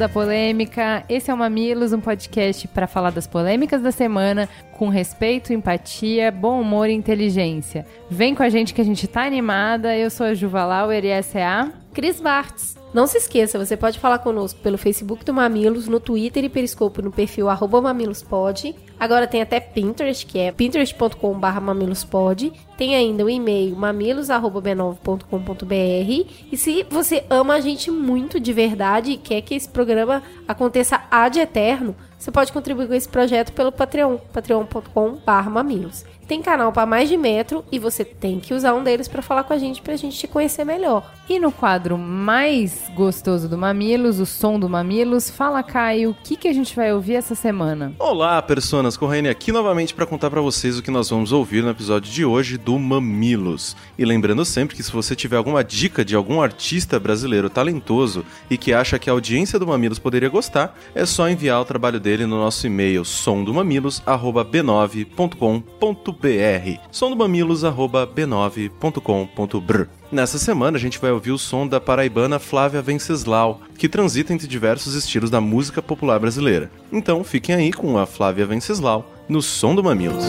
da polêmica. Esse é o Mamilos, um podcast para falar das polêmicas da semana com respeito, empatia, bom humor e inteligência. Vem com a gente que a gente tá animada. Eu sou a Juva Lauer e essa é a Cris Bartz. Não se esqueça, você pode falar conosco pelo Facebook do Mamilos, no Twitter e Periscope no perfil mamilospod. Agora tem até Pinterest, que é pinterest.com.br mamilospod. Tem ainda o e-mail mamilos.b9.com.br. E se você ama a gente muito de verdade e quer que esse programa aconteça ad eterno, você pode contribuir com esse projeto pelo Patreon, patreon.com.br mamilos tem canal para mais de metro e você tem que usar um deles para falar com a gente pra gente te conhecer melhor. E no quadro mais gostoso do Mamilos, o som do Mamilos, fala Caio, o que que a gente vai ouvir essa semana? Olá, personas, Corrêne aqui novamente para contar para vocês o que nós vamos ouvir no episódio de hoje do Mamilos. E lembrando sempre que se você tiver alguma dica de algum artista brasileiro talentoso e que acha que a audiência do Mamilos poderia gostar, é só enviar o trabalho dele no nosso e-mail somdomamilos@b9.com.br br. Som do mamilos, arroba b9.com.br. Nessa semana a gente vai ouvir o som da paraibana Flávia Venceslau, que transita entre diversos estilos da música popular brasileira. Então fiquem aí com a Flávia Venceslau no Som do Mamilos.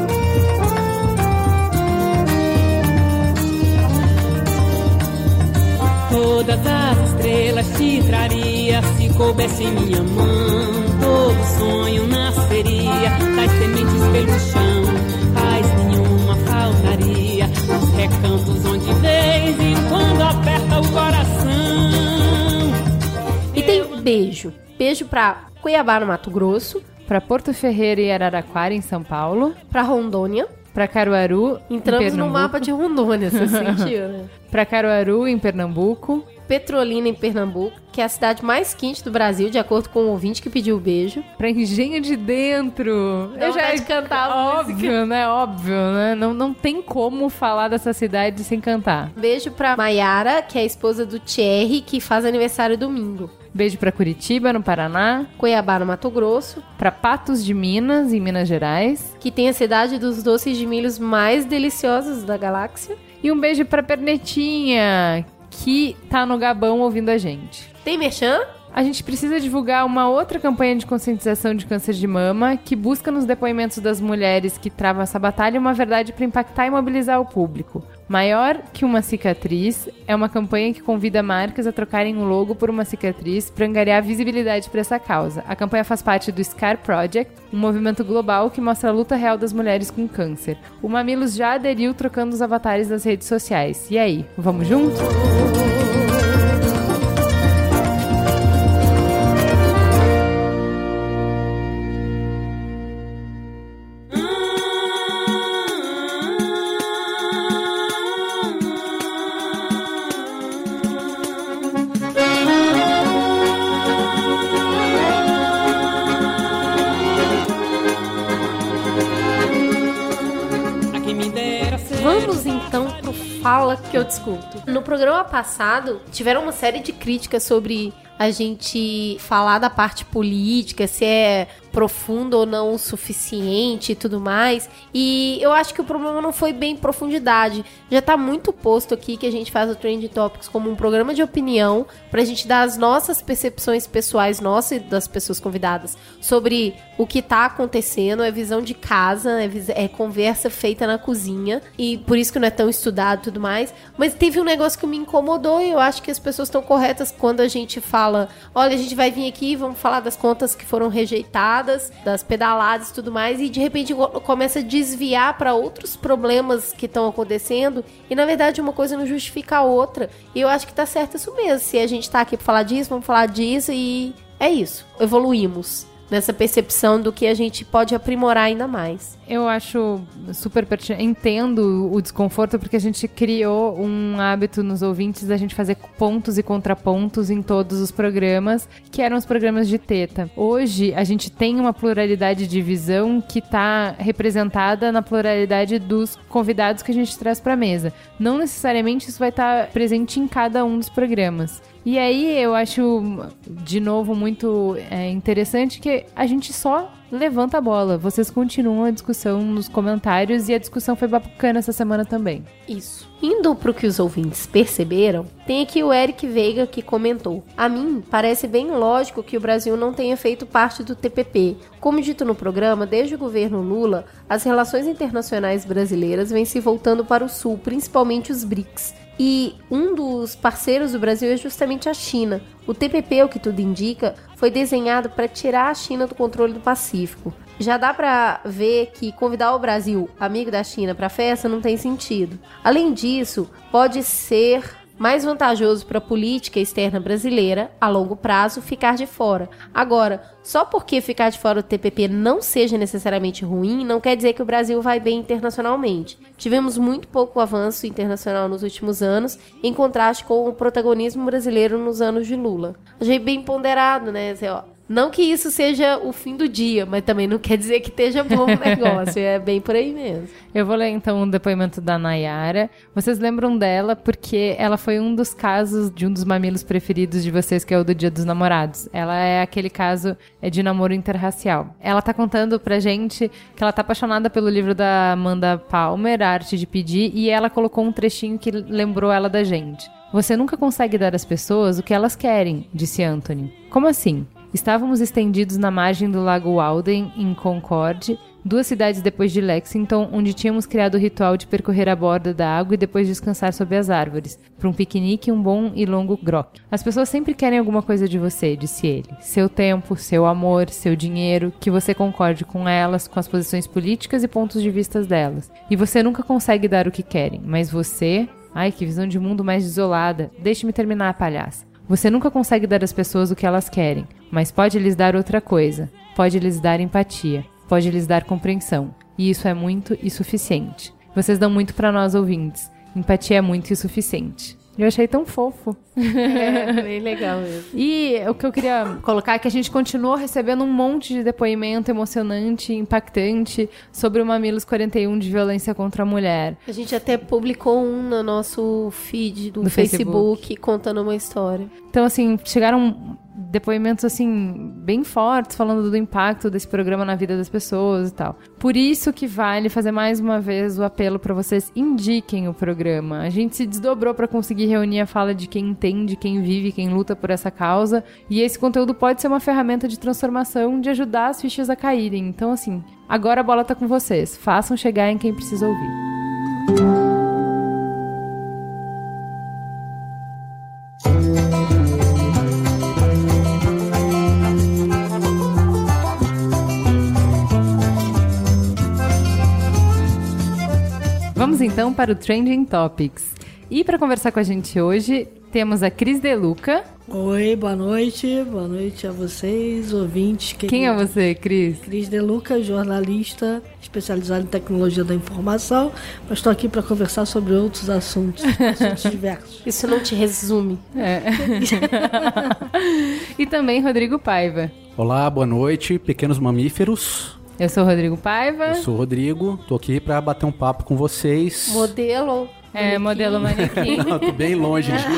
Todas as estrelas te traria se coubesse minha mão. Todo sonho nasceria das sementes pelo chão faltaria nos recantos onde de vez em quando aperta o coração. E tem beijo. Beijo pra Cuiabá, no Mato Grosso. Pra Porto Ferreira e Araraquara, em São Paulo. Pra Rondônia. Pra Caruaru, Entramos no mapa de Rondônia, você sentiu, né? Pra Caruaru, em Pernambuco. Petrolina, em Pernambuco, que é a cidade mais quente do Brasil, de acordo com o ouvinte que pediu o beijo. Pra Engenho de Dentro. Eu já de cantar a Óbvio, música. né? Óbvio, né? Não, não tem como falar dessa cidade sem cantar. Beijo pra Maiara, que é a esposa do Thierry, que faz aniversário domingo. Beijo para Curitiba, no Paraná. Cuiabá, no Mato Grosso. Para Patos de Minas, em Minas Gerais. Que tem a cidade dos doces de milhos mais deliciosos da galáxia. E um beijo para Pernetinha, que tá no Gabão ouvindo a gente. Tem merchan? A gente precisa divulgar uma outra campanha de conscientização de câncer de mama que busca nos depoimentos das mulheres que travam essa batalha uma verdade para impactar e mobilizar o público. Maior que uma cicatriz é uma campanha que convida marcas a trocarem o logo por uma cicatriz para angariar visibilidade para essa causa. A campanha faz parte do Scar Project, um movimento global que mostra a luta real das mulheres com câncer. O Mamilos já aderiu trocando os avatares das redes sociais. E aí, vamos junto? No programa passado, tiveram uma série de críticas sobre a gente falar da parte política, se é profundo ou não o suficiente e tudo mais. E eu acho que o problema não foi bem profundidade. Já tá muito posto aqui que a gente faz o Trend Topics como um programa de opinião pra gente dar as nossas percepções pessoais, nossas e das pessoas convidadas, sobre o que tá acontecendo, é visão de casa, é, é conversa feita na cozinha. E por isso que não é tão estudado e tudo mais. Mas teve um negócio que me incomodou e eu acho que as pessoas estão corretas quando a gente fala: olha, a gente vai vir aqui e vamos falar das contas que foram rejeitadas das pedaladas e tudo mais, e de repente começa a desviar para outros problemas que estão acontecendo, e na verdade uma coisa não justifica a outra. E eu acho que tá certo isso mesmo. Se a gente tá aqui pra falar disso, vamos falar disso, e é isso. Evoluímos. Nessa percepção do que a gente pode aprimorar ainda mais. Eu acho super pertinente. Entendo o desconforto porque a gente criou um hábito nos ouvintes da gente fazer pontos e contrapontos em todos os programas, que eram os programas de teta. Hoje a gente tem uma pluralidade de visão que está representada na pluralidade dos convidados que a gente traz para a mesa. Não necessariamente isso vai estar tá presente em cada um dos programas. E aí eu acho, de novo, muito é, interessante que a gente só levanta a bola. Vocês continuam a discussão nos comentários e a discussão foi bacana essa semana também. Isso. Indo pro que os ouvintes perceberam, tem aqui o Eric Veiga que comentou: A mim parece bem lógico que o Brasil não tenha feito parte do TPP. Como dito no programa, desde o governo Lula, as relações internacionais brasileiras vêm se voltando para o sul, principalmente os BRICS. E um dos parceiros do Brasil é justamente a China. O TPP, o que tudo indica, foi desenhado para tirar a China do controle do Pacífico. Já dá para ver que convidar o Brasil, amigo da China, para a festa não tem sentido. Além disso, pode ser mais vantajoso para a política externa brasileira, a longo prazo, ficar de fora. Agora, só porque ficar de fora do TPP não seja necessariamente ruim, não quer dizer que o Brasil vai bem internacionalmente. Tivemos muito pouco avanço internacional nos últimos anos, em contraste com o protagonismo brasileiro nos anos de Lula. Achei bem ponderado, né? Assim, ó, não que isso seja o fim do dia, mas também não quer dizer que esteja bom o negócio. é bem por aí mesmo. Eu vou ler então o um depoimento da Nayara. Vocês lembram dela porque ela foi um dos casos de um dos mamilos preferidos de vocês, que é o do Dia dos Namorados. Ela é aquele caso é de namoro interracial. Ela tá contando pra gente que ela tá apaixonada pelo livro da Amanda Palmer, A Arte de Pedir, e ela colocou um trechinho que lembrou ela da gente. Você nunca consegue dar às pessoas o que elas querem, disse Anthony. Como assim? Estávamos estendidos na margem do Lago Walden, em Concord, duas cidades depois de Lexington, onde tínhamos criado o ritual de percorrer a borda da água e depois descansar sob as árvores, para um piquenique um bom e longo grok. As pessoas sempre querem alguma coisa de você, disse ele. Seu tempo, seu amor, seu dinheiro, que você concorde com elas, com as posições políticas e pontos de vista delas. E você nunca consegue dar o que querem, mas você. Ai, que visão de mundo mais desolada. Deixe-me terminar, palhaça. Você nunca consegue dar às pessoas o que elas querem, mas pode lhes dar outra coisa. Pode lhes dar empatia, pode lhes dar compreensão. E isso é muito e suficiente. Vocês dão muito para nós ouvintes. Empatia é muito e suficiente. Eu achei tão fofo. É, bem legal mesmo. E o que eu queria colocar é que a gente continuou recebendo um monte de depoimento emocionante, impactante sobre o Mamilos 41 de violência contra a mulher. A gente até publicou um no nosso feed do, do Facebook, Facebook contando uma história. Então, assim, chegaram depoimentos assim bem fortes falando do impacto desse programa na vida das pessoas e tal. Por isso que vale fazer mais uma vez o apelo para vocês indiquem o programa. A gente se desdobrou para conseguir reunir a fala de quem entende, quem vive, quem luta por essa causa, e esse conteúdo pode ser uma ferramenta de transformação, de ajudar as fichas a caírem. Então assim, agora a bola tá com vocês. Façam chegar em quem precisa ouvir. Vamos então para o Trending Topics. E para conversar com a gente hoje, temos a Cris Deluca. Oi, boa noite. Boa noite a vocês, ouvintes. Queridos. Quem é você, Cris? Cris Deluca, jornalista especializada em tecnologia da informação, mas estou aqui para conversar sobre outros assuntos, assuntos diversos. Isso não te resume. É. e também Rodrigo Paiva. Olá, boa noite, pequenos mamíferos. Eu sou o Rodrigo Paiva. Eu sou o Rodrigo, tô aqui para bater um papo com vocês. Modelo. É, modelo manequim. Não, tô bem longe disso.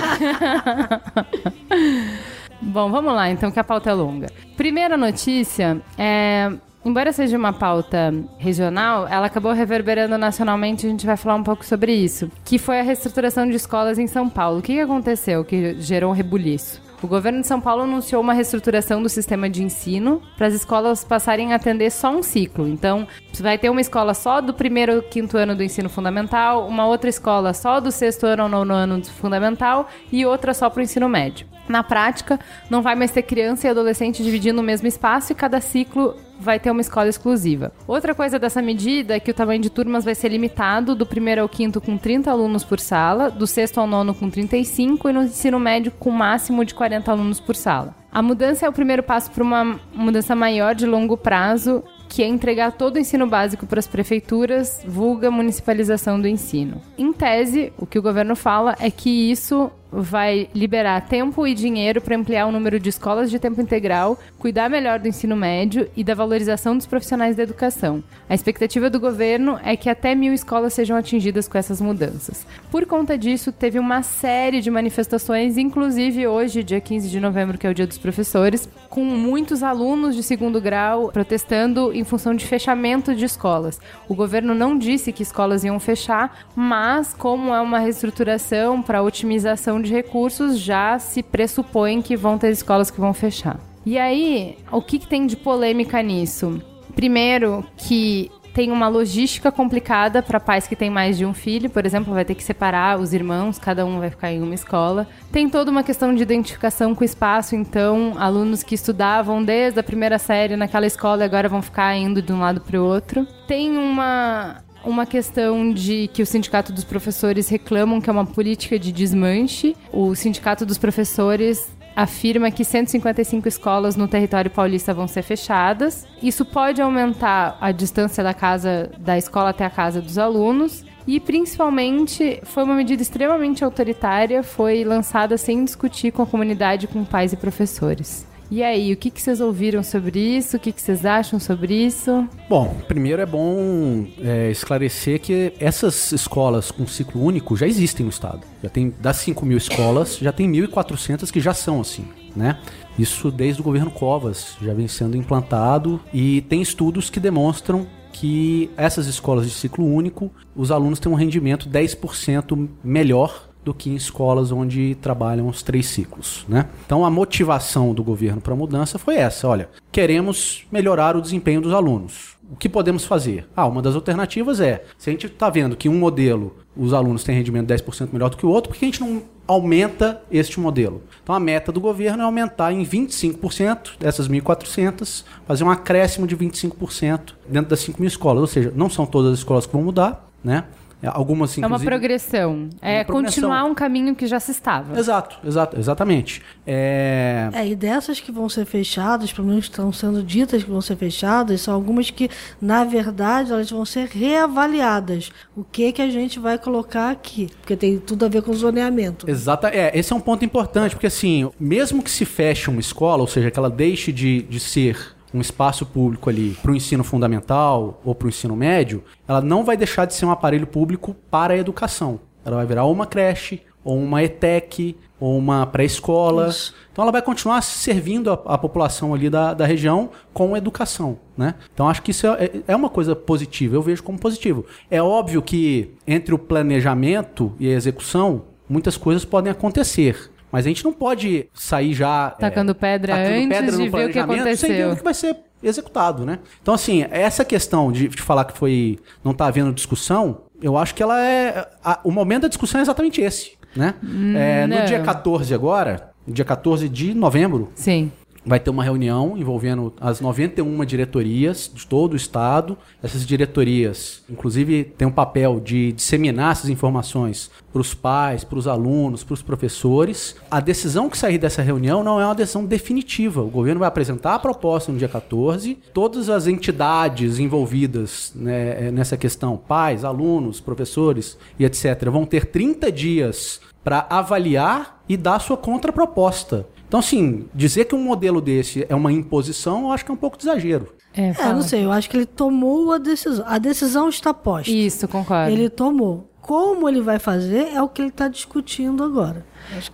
Bom, vamos lá, então, que a pauta é longa. Primeira notícia é. Embora seja uma pauta regional, ela acabou reverberando nacionalmente, a gente vai falar um pouco sobre isso. Que foi a reestruturação de escolas em São Paulo. O que aconteceu que gerou um rebuliço? O governo de São Paulo anunciou uma reestruturação do sistema de ensino para as escolas passarem a atender só um ciclo. Então, você vai ter uma escola só do primeiro ao quinto ano do ensino fundamental, uma outra escola só do sexto ano ao nono ano do fundamental e outra só para o ensino médio. Na prática, não vai mais ter criança e adolescente dividindo o mesmo espaço e cada ciclo vai ter uma escola exclusiva. Outra coisa dessa medida é que o tamanho de turmas vai ser limitado do primeiro ao quinto com 30 alunos por sala, do sexto ao nono com 35 e no ensino médio com máximo de 40 alunos por sala. A mudança é o primeiro passo para uma mudança maior de longo prazo, que é entregar todo o ensino básico para as prefeituras, vulga municipalização do ensino. Em tese, o que o governo fala é que isso vai liberar tempo e dinheiro para ampliar o número de escolas de tempo integral, cuidar melhor do ensino médio e da valorização dos profissionais da educação. A expectativa do governo é que até mil escolas sejam atingidas com essas mudanças. Por conta disso, teve uma série de manifestações, inclusive hoje, dia 15 de novembro, que é o Dia dos Professores, com muitos alunos de segundo grau protestando em função de fechamento de escolas. O governo não disse que escolas iam fechar, mas como é uma reestruturação para otimização de recursos, já se pressupõe que vão ter escolas que vão fechar. E aí, o que, que tem de polêmica nisso? Primeiro, que tem uma logística complicada para pais que têm mais de um filho, por exemplo, vai ter que separar os irmãos, cada um vai ficar em uma escola. Tem toda uma questão de identificação com o espaço, então alunos que estudavam desde a primeira série naquela escola agora vão ficar indo de um lado para o outro. Tem uma uma questão de que o Sindicato dos Professores reclamam que é uma política de desmanche. O Sindicato dos Professores afirma que 155 escolas no território paulista vão ser fechadas. Isso pode aumentar a distância da casa da escola até a casa dos alunos. E principalmente foi uma medida extremamente autoritária, foi lançada sem discutir com a comunidade, com pais e professores. E aí, o que, que vocês ouviram sobre isso? O que, que vocês acham sobre isso? Bom, primeiro é bom é, esclarecer que essas escolas com ciclo único já existem no estado. Já tem das 5 mil escolas, já tem 1.400 que já são assim, né? Isso desde o governo Covas já vem sendo implantado e tem estudos que demonstram que essas escolas de ciclo único, os alunos têm um rendimento 10% melhor do que em escolas onde trabalham os três ciclos, né? Então a motivação do governo para a mudança foi essa, olha, queremos melhorar o desempenho dos alunos. O que podemos fazer? Ah, uma das alternativas é, se a gente está vendo que um modelo os alunos têm rendimento 10% melhor do que o outro, por que a gente não aumenta este modelo? Então a meta do governo é aumentar em 25% dessas 1.400, fazer um acréscimo de 25% dentro das 5 mil escolas. Ou seja, não são todas as escolas que vão mudar, né? É, Algumas, É uma progressão. É Uma progressão. continuar um caminho que já se estava. Exato, exato, exatamente. É... É, e dessas que vão ser fechadas, pelo menos estão sendo ditas que vão ser fechadas, são algumas que, na verdade, elas vão ser reavaliadas. O que que a gente vai colocar aqui? Porque tem tudo a ver com zoneamento. Exata, é, esse é um ponto importante, porque assim, mesmo que se feche uma escola, ou seja, que ela deixe de, de ser um espaço público ali para o ensino fundamental ou para o ensino médio, ela não vai deixar de ser um aparelho público para a educação. Ela vai virar uma creche, ou uma ETEC, ou uma pré-escola. Então ela vai continuar servindo a, a população ali da, da região com educação, né? Então acho que isso é, é uma coisa positiva, eu vejo como positivo. É óbvio que entre o planejamento e a execução, muitas coisas podem acontecer. Mas a gente não pode sair já... Tacando pedra tacando antes pedra de ver o que planejamento Sem ver aconteceu. o que vai ser executado, né? Então, assim, essa questão de, de falar que foi não tá havendo discussão, eu acho que ela é... a- o momento da discussão é exatamente esse, né? É, no dia 14 agora, dia 14 de novembro, Sim. Vai ter uma reunião envolvendo as 91 diretorias de todo o estado. Essas diretorias, inclusive, têm um papel de disseminar essas informações para os pais, para os alunos, para os professores. A decisão que sair dessa reunião não é uma decisão definitiva. O governo vai apresentar a proposta no dia 14. Todas as entidades envolvidas né, nessa questão, pais, alunos, professores e etc., vão ter 30 dias para avaliar e dar sua contraproposta. Então, assim, dizer que um modelo desse é uma imposição, eu acho que é um pouco de exagero. É, É, fala. não sei, eu acho que ele tomou a decisão. A decisão está posta. Isso, concordo. Ele tomou. Como ele vai fazer é o que ele está discutindo agora.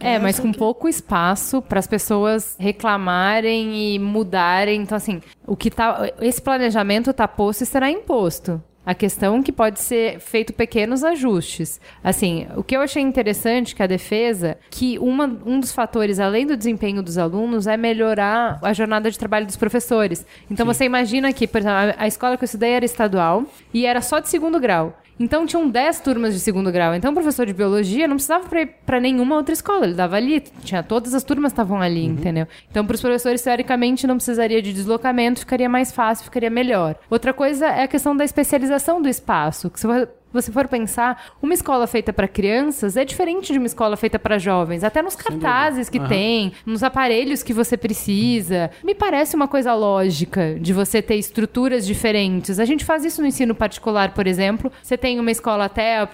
É, essa mas com que- pouco espaço para as pessoas reclamarem e mudarem. Então, assim, o que tá. Esse planejamento tá posto e será imposto. A questão é que pode ser feito pequenos ajustes. Assim, o que eu achei interessante que a defesa, que uma, um dos fatores, além do desempenho dos alunos, é melhorar a jornada de trabalho dos professores. Então você imagina que, por exemplo, a, a escola que eu estudei era estadual e era só de segundo grau. Então tinham 10 turmas de segundo grau. Então o professor de biologia não precisava pra nenhuma outra escola. Ele dava ali, tinha todas as turmas estavam ali, entendeu? Então para os professores teoricamente não precisaria de deslocamento, ficaria mais fácil, ficaria melhor. Outra coisa é a questão da especialização do espaço. Que você você for pensar, uma escola feita para crianças é diferente de uma escola feita para jovens, até nos cartazes que Aham. tem, nos aparelhos que você precisa. Me parece uma coisa lógica de você ter estruturas diferentes. A gente faz isso no ensino particular, por exemplo. Você tem uma escola até a,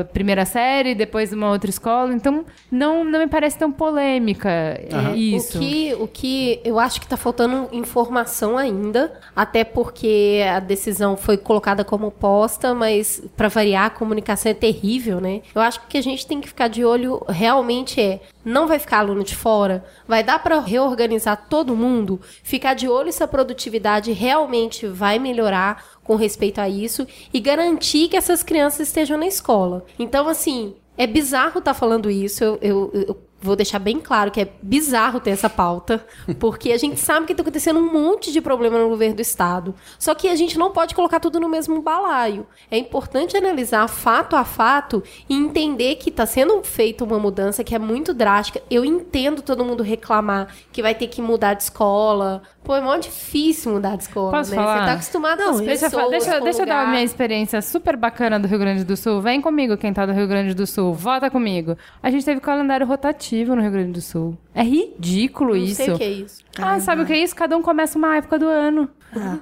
a primeira série, depois uma outra escola, então não, não me parece tão polêmica Aham. isso. O que, o que eu acho que tá faltando informação ainda, até porque a decisão foi colocada como posta, mas para variar a comunicação é terrível, né? Eu acho que o que a gente tem que ficar de olho realmente é não vai ficar aluno de fora, vai dar para reorganizar todo mundo, ficar de olho se a produtividade realmente vai melhorar com respeito a isso e garantir que essas crianças estejam na escola. Então, assim, é bizarro estar falando isso. Eu, eu- eu vou deixar bem claro que é bizarro ter essa pauta, porque a gente sabe que está acontecendo um monte de problema no governo do estado. Só que a gente não pode colocar tudo no mesmo balaio. É importante analisar fato a fato e entender que está sendo feita uma mudança que é muito drástica. Eu entendo todo mundo reclamar que vai ter que mudar de escola. Pô, é mó difícil mudar de escola, Posso né? falar? Você tá acostumado com as Deixa, pessoas, deixa, deixa eu dar a minha experiência super bacana do Rio Grande do Sul. Vem comigo, quem tá do Rio Grande do Sul. Vota comigo. A gente teve calendário rotativo no Rio Grande do Sul. É ridículo Não isso. sei o que é isso. Ah, sabe o que é isso? Cada um começa uma época do ano.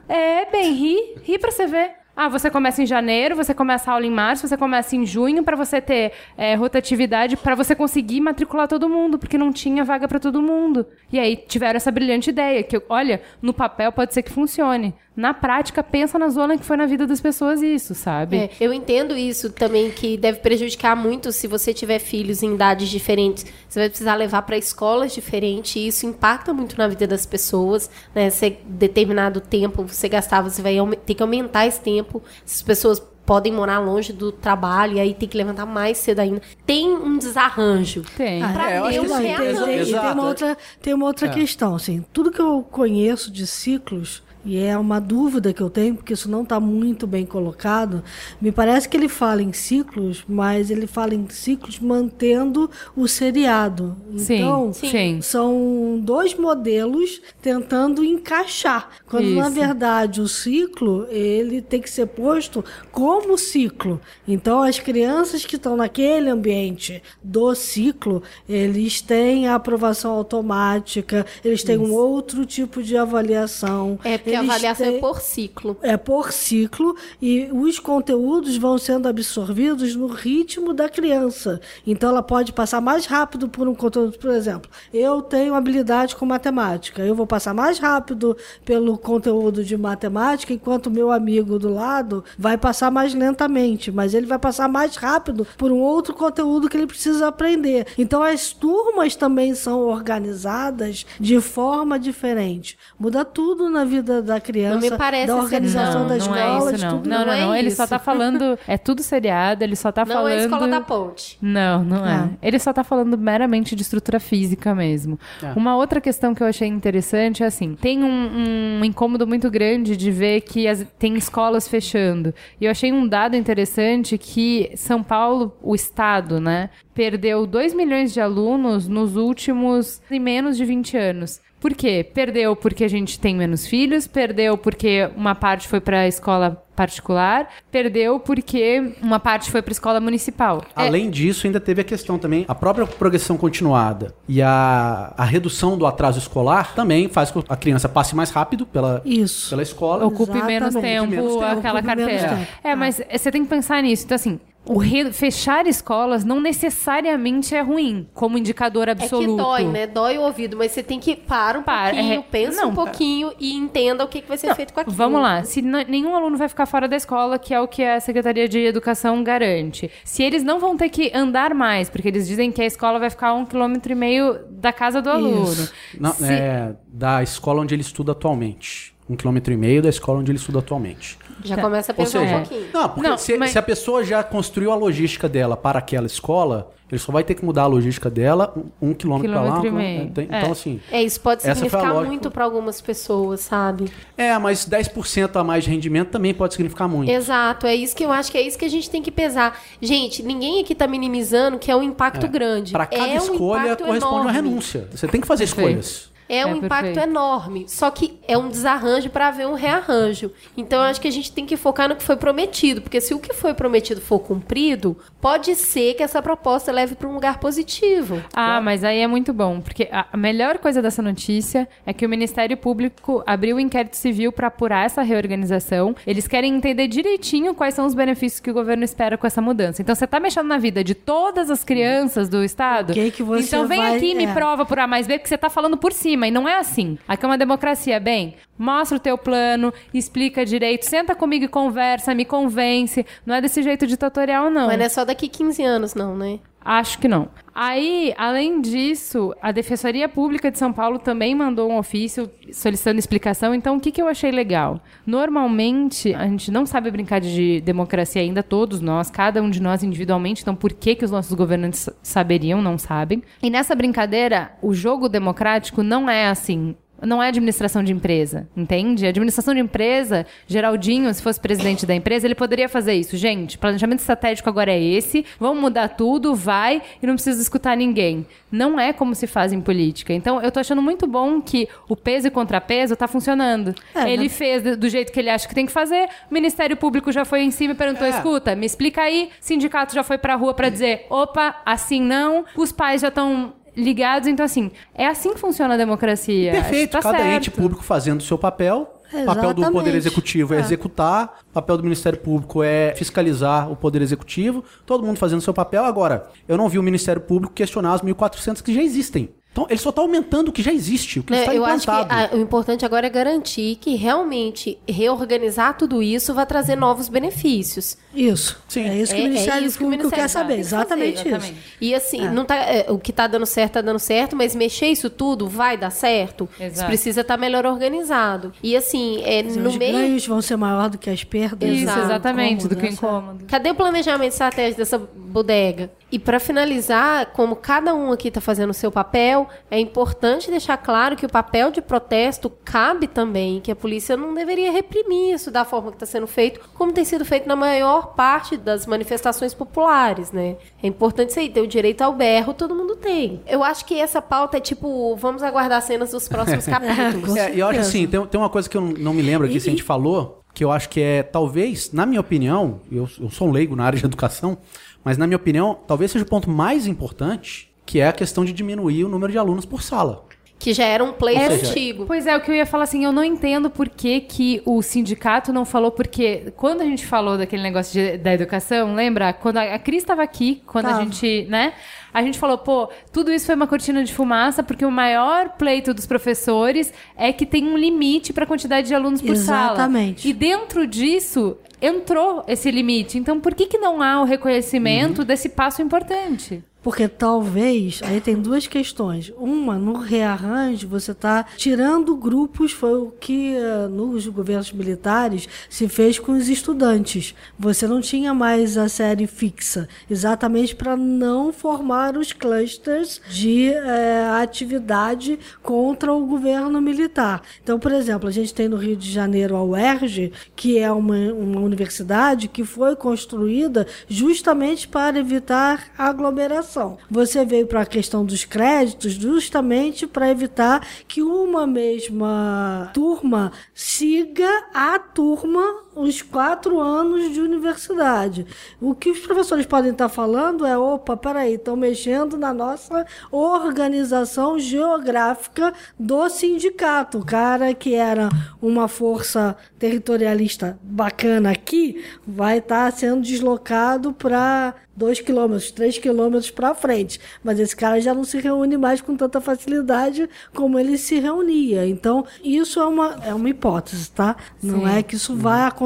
É, bem, ri. Ri pra você ver. Ah, você começa em janeiro, você começa a aula em março, você começa em junho pra você ter é, rotatividade, pra você conseguir matricular todo mundo, porque não tinha vaga pra todo mundo. E aí tiveram essa brilhante ideia, que, olha, no papel pode ser que funcione. Na prática, pensa na zona que foi na vida das pessoas isso, sabe? É, eu entendo isso também, que deve prejudicar muito se você tiver filhos em idades diferentes. Você vai precisar levar para escolas diferentes, e isso impacta muito na vida das pessoas. Né? Se determinado tempo você gastar, você vai ter que aumentar esse tempo. Essas pessoas podem morar longe do trabalho e aí tem que levantar mais cedo ainda. Tem um desarranjo. Tem. Pra É, eu acho que tem, tem- tem uma outra, tem uma outra É. questão, assim, tudo que eu conheço de ciclos, e é uma dúvida que eu tenho, porque isso não está muito bem colocado, me parece que ele fala em ciclos, mas ele fala em ciclos mantendo o seriado. Sim, Então, sim. são dois modelos tentando encaixar. Quando, na Isso. verdade, o ciclo, ele tem que ser posto como ciclo. Então, as crianças que estão naquele ambiente do ciclo, eles têm a aprovação automática, eles têm um outro tipo de avaliação. É porque a avaliação têm- é por ciclo. é por ciclo e os conteúdos vão sendo absorvidos no ritmo da criança. Então ela pode passar mais rápido por um conteúdo, por exemplo, eu tenho habilidade com matemática, eu vou passar mais rápido pelo conteúdo de matemática, enquanto o meu amigo do lado vai passar mais lentamente, mas ele vai passar mais rápido por um outro conteúdo que ele precisa aprender. Então as turmas também são organizadas de forma diferente. Muda tudo na vida da criança, Não me parece da organização não, das não escolas, é isso, não. tudo. Não, não, Não é não. Ele só isso. tá falando. É tudo seriado, ele só tá Não falando. é a escola da ponte. Não, não é. Ele só tá falando meramente de estrutura física mesmo. É. Uma outra questão que eu achei interessante é assim: tem um, um incômodo muito grande de ver que as- tem escolas fechando. E eu achei um dado interessante que São Paulo, o estado, né, perdeu 2 milhões de alunos nos últimos em menos de 20 anos. Por quê? Perdeu porque a gente tem menos filhos, perdeu porque uma parte foi para a escola particular, perdeu porque uma parte foi para a escola municipal. É- Além disso, ainda teve a questão também, a própria progressão continuada e a, a redução do atraso escolar também faz com que a criança passe mais rápido pela, Isso. pela escola. ocupe menos tempo Menos tempo, aquela carteira. tempo. É, mas você tem que pensar nisso. Então, assim, o re- fechar escolas não necessariamente é ruim, como indicador absoluto. É que dói, né? Dói o ouvido, mas você tem que parar um Para, pouquinho, é- pensa não, um pouquinho e entenda o que, que vai ser Não, feito com aquilo. Vamos lá. Se nenhum aluno vai ficar fora da escola, que é o que a Secretaria de Educação garante. Se eles não vão ter que andar mais, porque eles dizem que a escola vai ficar a um quilômetro e meio da casa do aluno. Não, Se- é, da escola onde ele estuda atualmente. Um quilômetro e meio da escola onde ele estuda atualmente. Já começa a pensar seja, um pouquinho. não, porque Não, se, mas- se a pessoa já construiu a logística dela para aquela escola, ele só vai ter que mudar a logística dela um, um quilômetro para lá. um Quilômetro e quilômetro- tem- É. Então, assim. É, isso pode significar lógica. muito para algumas pessoas, sabe? É, mas 10% a mais de rendimento também pode significar muito. Exato, é isso que eu acho que é isso que a gente tem que pesar. Gente, ninguém aqui tá minimizando que é um impacto grande. Para cada é um escolha impacto corresponde uma enorme. renúncia. Você tem que fazer Perfeito. escolhas. É um É, impacto perfeito. enorme. Só que é um desarranjo para haver um rearranjo. Então eu acho que a gente tem que focar no que foi prometido, porque se o que foi prometido for cumprido, pode ser que essa proposta leve para um lugar positivo. Ah, mas aí é muito bom, porque a melhor coisa dessa notícia é que o Ministério Público abriu o inquérito civil para apurar essa reorganização. Eles querem entender direitinho quais são os benefícios que o governo espera com essa mudança. Então, você tá mexendo na vida de todas as crianças do estado? O que que você então, vem vai- aqui e me é. prova por A mais B que você tá falando por cima, e não é assim. Aqui é uma democracia, bem. Mostra o teu plano, explica direito, senta comigo e conversa, me convence. Não é desse jeito ditatorial, não. Mas não é só daqui 15 anos, não, né? Acho que não. Aí, além disso, a Defensoria Pública de São Paulo também mandou um ofício solicitando explicação. Então, o que, que eu achei legal? Normalmente, a gente não sabe brincar de democracia ainda, todos nós, cada um de nós individualmente. Então, por que, que os nossos governantes saberiam? Não sabem. E nessa brincadeira, o jogo democrático não é assim. Não é administração de empresa, entende? Administração de empresa, Geraldinho, se fosse presidente da empresa, ele poderia fazer isso. Gente, planejamento estratégico agora é esse, vamos mudar tudo, vai, e não precisa escutar ninguém. Não é como se faz em política. Então, eu tô achando muito bom que o peso e contrapeso tá funcionando. É, ele né? fez do- jeito que ele acha que tem que fazer, o Ministério Público já foi em cima e perguntou, escuta, me explica aí, sindicato já foi pra rua pra dizer, opa, assim não, os pais já estão ligados, então assim, é assim que funciona a democracia. Perfeito, tá cada certo. ente público fazendo o seu papel. O papel do. Poder Executivo é, É. executar, o papel do Ministério Público é fiscalizar o Poder Executivo, todo mundo fazendo o seu papel. Agora, eu não vi o Ministério Público questionar as 1.400 que já existem. Então, ele só está aumentando o que já existe, o que está eu acho que implantado. a- o importante agora é garantir que realmente reorganizar tudo isso vai trazer novos benefícios. Isso. Sim. É isso que o Ministério isso que o Público Ministério quer saber. que fazer, Exatamente isso. exatamente. E assim, não tá, é, o que tá dando certo, tá dando certo, mas mexer isso tudo vai dar certo? Exato. Isso precisa estar melhor organizado. E assim, é, no Os meio. ganhos vão ser maior do que as perdas. Isso, Exato. exatamente, do que o incômodo. Cadê o planejamento estratégico dessa bodega? E para finalizar, como cada um aqui está fazendo o seu papel, é importante deixar claro que o papel de protesto cabe também, que a polícia não deveria reprimir isso da forma que está sendo feito, como tem sido feito na maior parte das manifestações populares, né? É importante isso aí, ter o direito ao berro, todo mundo tem. Eu acho que essa pauta é tipo, vamos aguardar cenas dos próximos capítulos. É, e eu acho assim, tem, tem uma coisa que eu não- me lembro aqui E- se a gente falou, que eu acho que é, talvez, na minha opinião, eu, eu sou um leigo na área de educação, mas na minha opinião, talvez seja o ponto mais importante, que é a questão de diminuir o número de alunos por sala. Que já era um pleito seja, antigo. Pois é, o que eu ia falar assim, eu não entendo por que, que o sindicato não falou, porque quando a gente falou daquele negócio de- da educação, lembra? Quando a, a Cris estava aqui, quando a gente, né? A gente falou, pô, tudo isso foi uma cortina de fumaça, porque o maior pleito dos professores é que tem um limite para a quantidade de alunos por sala. Exatamente. E dentro disso entrou esse limite. Então, por que, que não há o reconhecimento desse passo importante? Porque talvez, aí tem duas questões. Uma, no rearranjo, você está tirando grupos, foi o que eh, nos governos militares se fez com os estudantes. Você não tinha mais a série fixa, exatamente para não formar os clusters de eh, atividade contra o governo militar. Então, por exemplo, a gente tem no Rio de Janeiro a UERJ, que é uma, uma universidade que foi construída justamente para evitar aglomeração. Você veio para a questão dos créditos justamente para evitar que uma mesma turma siga a turma os quatro anos de universidade. O que os professores podem estar falando é: opa, peraí, estão mexendo na nossa organização geográfica do sindicato. O cara que era uma força territorialista bacana aqui vai estar sendo deslocado para dois quilômetros, três quilômetros para frente. Mas esse cara já não se reúne mais com tanta facilidade como ele se reunia. Então, isso é uma, é uma hipótese, tá? Não é que isso vai acontecer.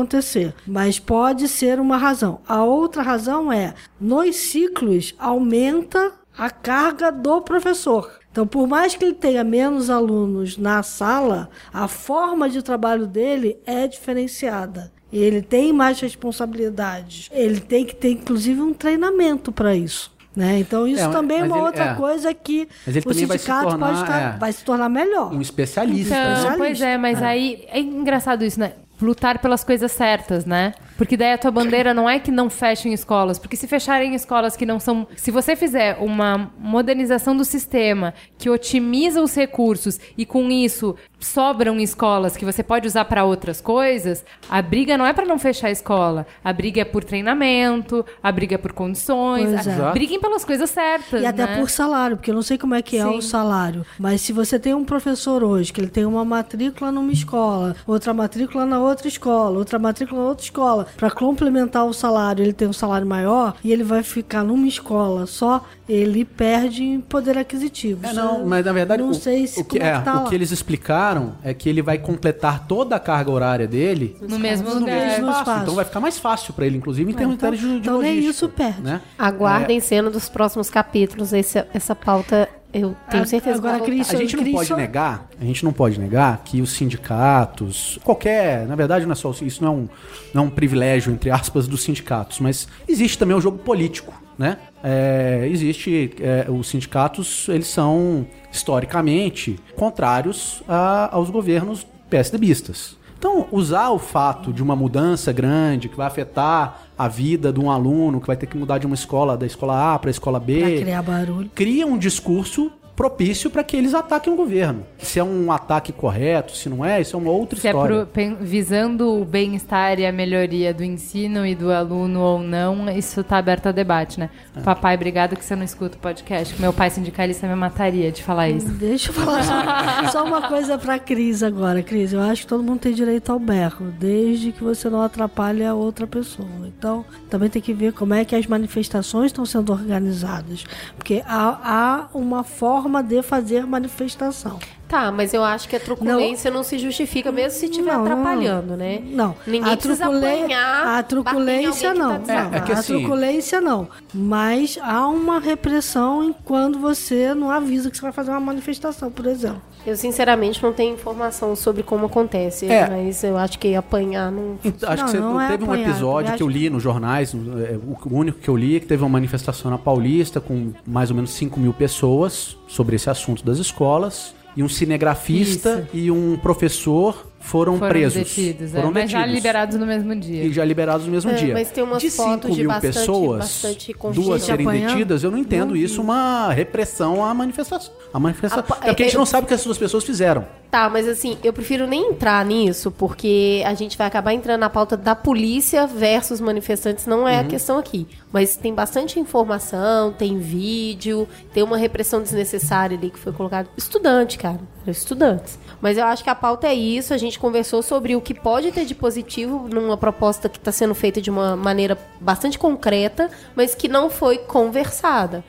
Mas pode ser uma razão. A outra razão é, nos ciclos, aumenta a carga do professor. Então, por mais que ele tenha menos alunos na sala, a forma de trabalho dele é diferenciada. Ele tem mais responsabilidades. Ele tem que ter, inclusive, um treinamento para isso. Né? Então, isso É, também é uma ele- outra é. coisa que Mas ele o também vai se sindicato tornar, pode estar- é. vai se tornar melhor. Um especialista. Então, né? especialista. pois é, mas aí é engraçado isso, né? Lutar pelas coisas certas, né? Porque daí a tua bandeira não é que não fechem escolas, porque se fecharem escolas que não são. Se você fizer uma modernização do sistema que otimiza os recursos e com isso sobram escolas que você pode usar para outras coisas, a briga não é para não fechar a escola. A briga é por treinamento, a briga é por condições. Pois é. a... Briguem pelas coisas certas. E até né? por salário, porque eu não sei como é que é Sim. o salário. Mas se você tem um professor hoje, que ele tem uma matrícula numa escola, outra matrícula na outra escola, outra matrícula na outra escola, para complementar o salário, ele tem um salário maior e ele vai ficar numa escola só, ele perde em poder aquisitivo. É, não, eu mas na verdade não o, sei se o que, é é, que tá o que eles explicaram é que ele vai completar toda a carga horária dele No mesmo no lugar. mesmo espaço. Então vai ficar mais fácil pra ele, inclusive, em termos então- de, de então nem logística, isso perde. Né? Aguardem cena dos próximos capítulos. Esse- essa pauta eu tenho A- certeza agora, que Cris. A gente não Cris, pode só- negar, a gente não pode negar que os sindicatos, qualquer, na verdade não é só isso não é um, não é um privilégio entre aspas dos sindicatos, mas existe também o jogo político, né? É, existe é, os sindicatos, eles são historicamente contrários a- aos governos PSDBistas. Então, usar o fato de uma mudança grande que vai afetar a vida de um aluno, que vai ter que mudar de uma escola, da escola A para a escola B, Pra criar barulho. cria um discurso propício para que eles ataquem o governo. Se é um ataque correto, se não é, isso é uma outra Se é história. pro- pen- visando o bem-estar e a melhoria do ensino e do aluno ou não, isso tá aberto a debate, né? É. Papai, obrigado que você não escuta o podcast. que Meu pai sindicalista me mataria de falar isso. Deixa eu falar só, só uma coisa pra Cris agora, Cris. Eu acho que todo mundo tem direito ao berro, desde que você não atrapalhe a outra pessoa. Então, também tem que ver como é que as manifestações estão sendo organizadas. Porque há, há uma forma de fazer manifestação. Tá, mas eu acho que a truculência não, se justifica mesmo se estiver Não, não, atrapalhando, né? Não, Ninguém a, precisa apanhar, a truculência em não. tá não É, é que a assim- truculência não. Mas há uma repressão em quando você não avisa que você vai fazer uma manifestação, por exemplo. Eu, sinceramente, não tenho informação sobre como acontece, É. mas eu acho que apanhar não... Então, acho Não, que você não é teve um apanhar, episódio eu que eu li nos jornais, é, o único que eu li, é que teve uma manifestação na Paulista com mais ou menos 5 mil pessoas sobre esse assunto das escolas. E um cinegrafista Isso. e um professor foram, Foram presos. detidos, é, foram mas já detidos. liberados no mesmo dia. E já liberados no mesmo É, dia. mas tem umas de fotos 5 de mil bastante- pessoas, bastante duas serem apanhando. detidas, eu não entendo isso uma repressão à manifestação. A manifestação. Apa- é porque a gente é- não sabe o que essas duas pessoas fizeram. Tá, mas assim, eu prefiro nem entrar nisso, porque a gente vai acabar entrando na pauta da polícia versus manifestantes, não é a questão aqui. Mas tem bastante informação, tem vídeo, tem uma repressão desnecessária ali que foi colocada. Estudante, cara, eram estudantes. Mas eu acho que a pauta é isso, a gente conversou sobre o que pode ter de positivo numa proposta que está sendo feita de uma maneira bastante concreta, mas que não foi conversada.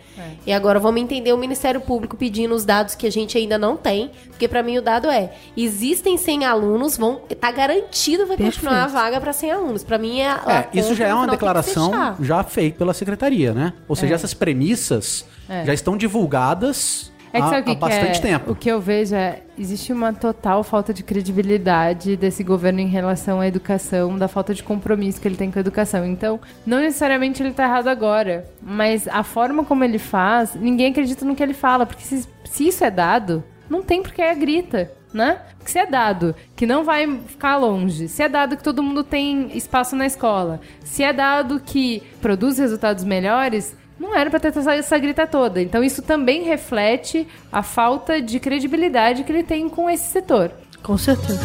E agora vamos entender o Ministério Público pedindo os dados que a gente ainda não tem, porque para mim o dado é: existem 100 alunos, vão tá garantido vai continuar a Perfeito. vaga para 100 alunos. Para mim é a É, isso já é uma declaração já feita pela secretaria, né? Ou seja, essas premissas É. já estão divulgadas É que há, sabe o que há bastante é? tempo. O que eu vejo é, existe uma total falta de credibilidade desse governo em relação à educação, da falta de compromisso que ele tem com a educação. Então, não necessariamente ele tá errado agora, mas a forma como ele faz, ninguém acredita no que ele fala, porque se, se isso é dado, não tem porque é grita. Né? Porque se é dado que não vai ficar longe, se é dado que todo mundo tem espaço na escola, se é dado que produz resultados melhores, não era pra ter essa, essa grita toda. Então isso também reflete a falta de credibilidade que ele tem com esse setor. Com certeza.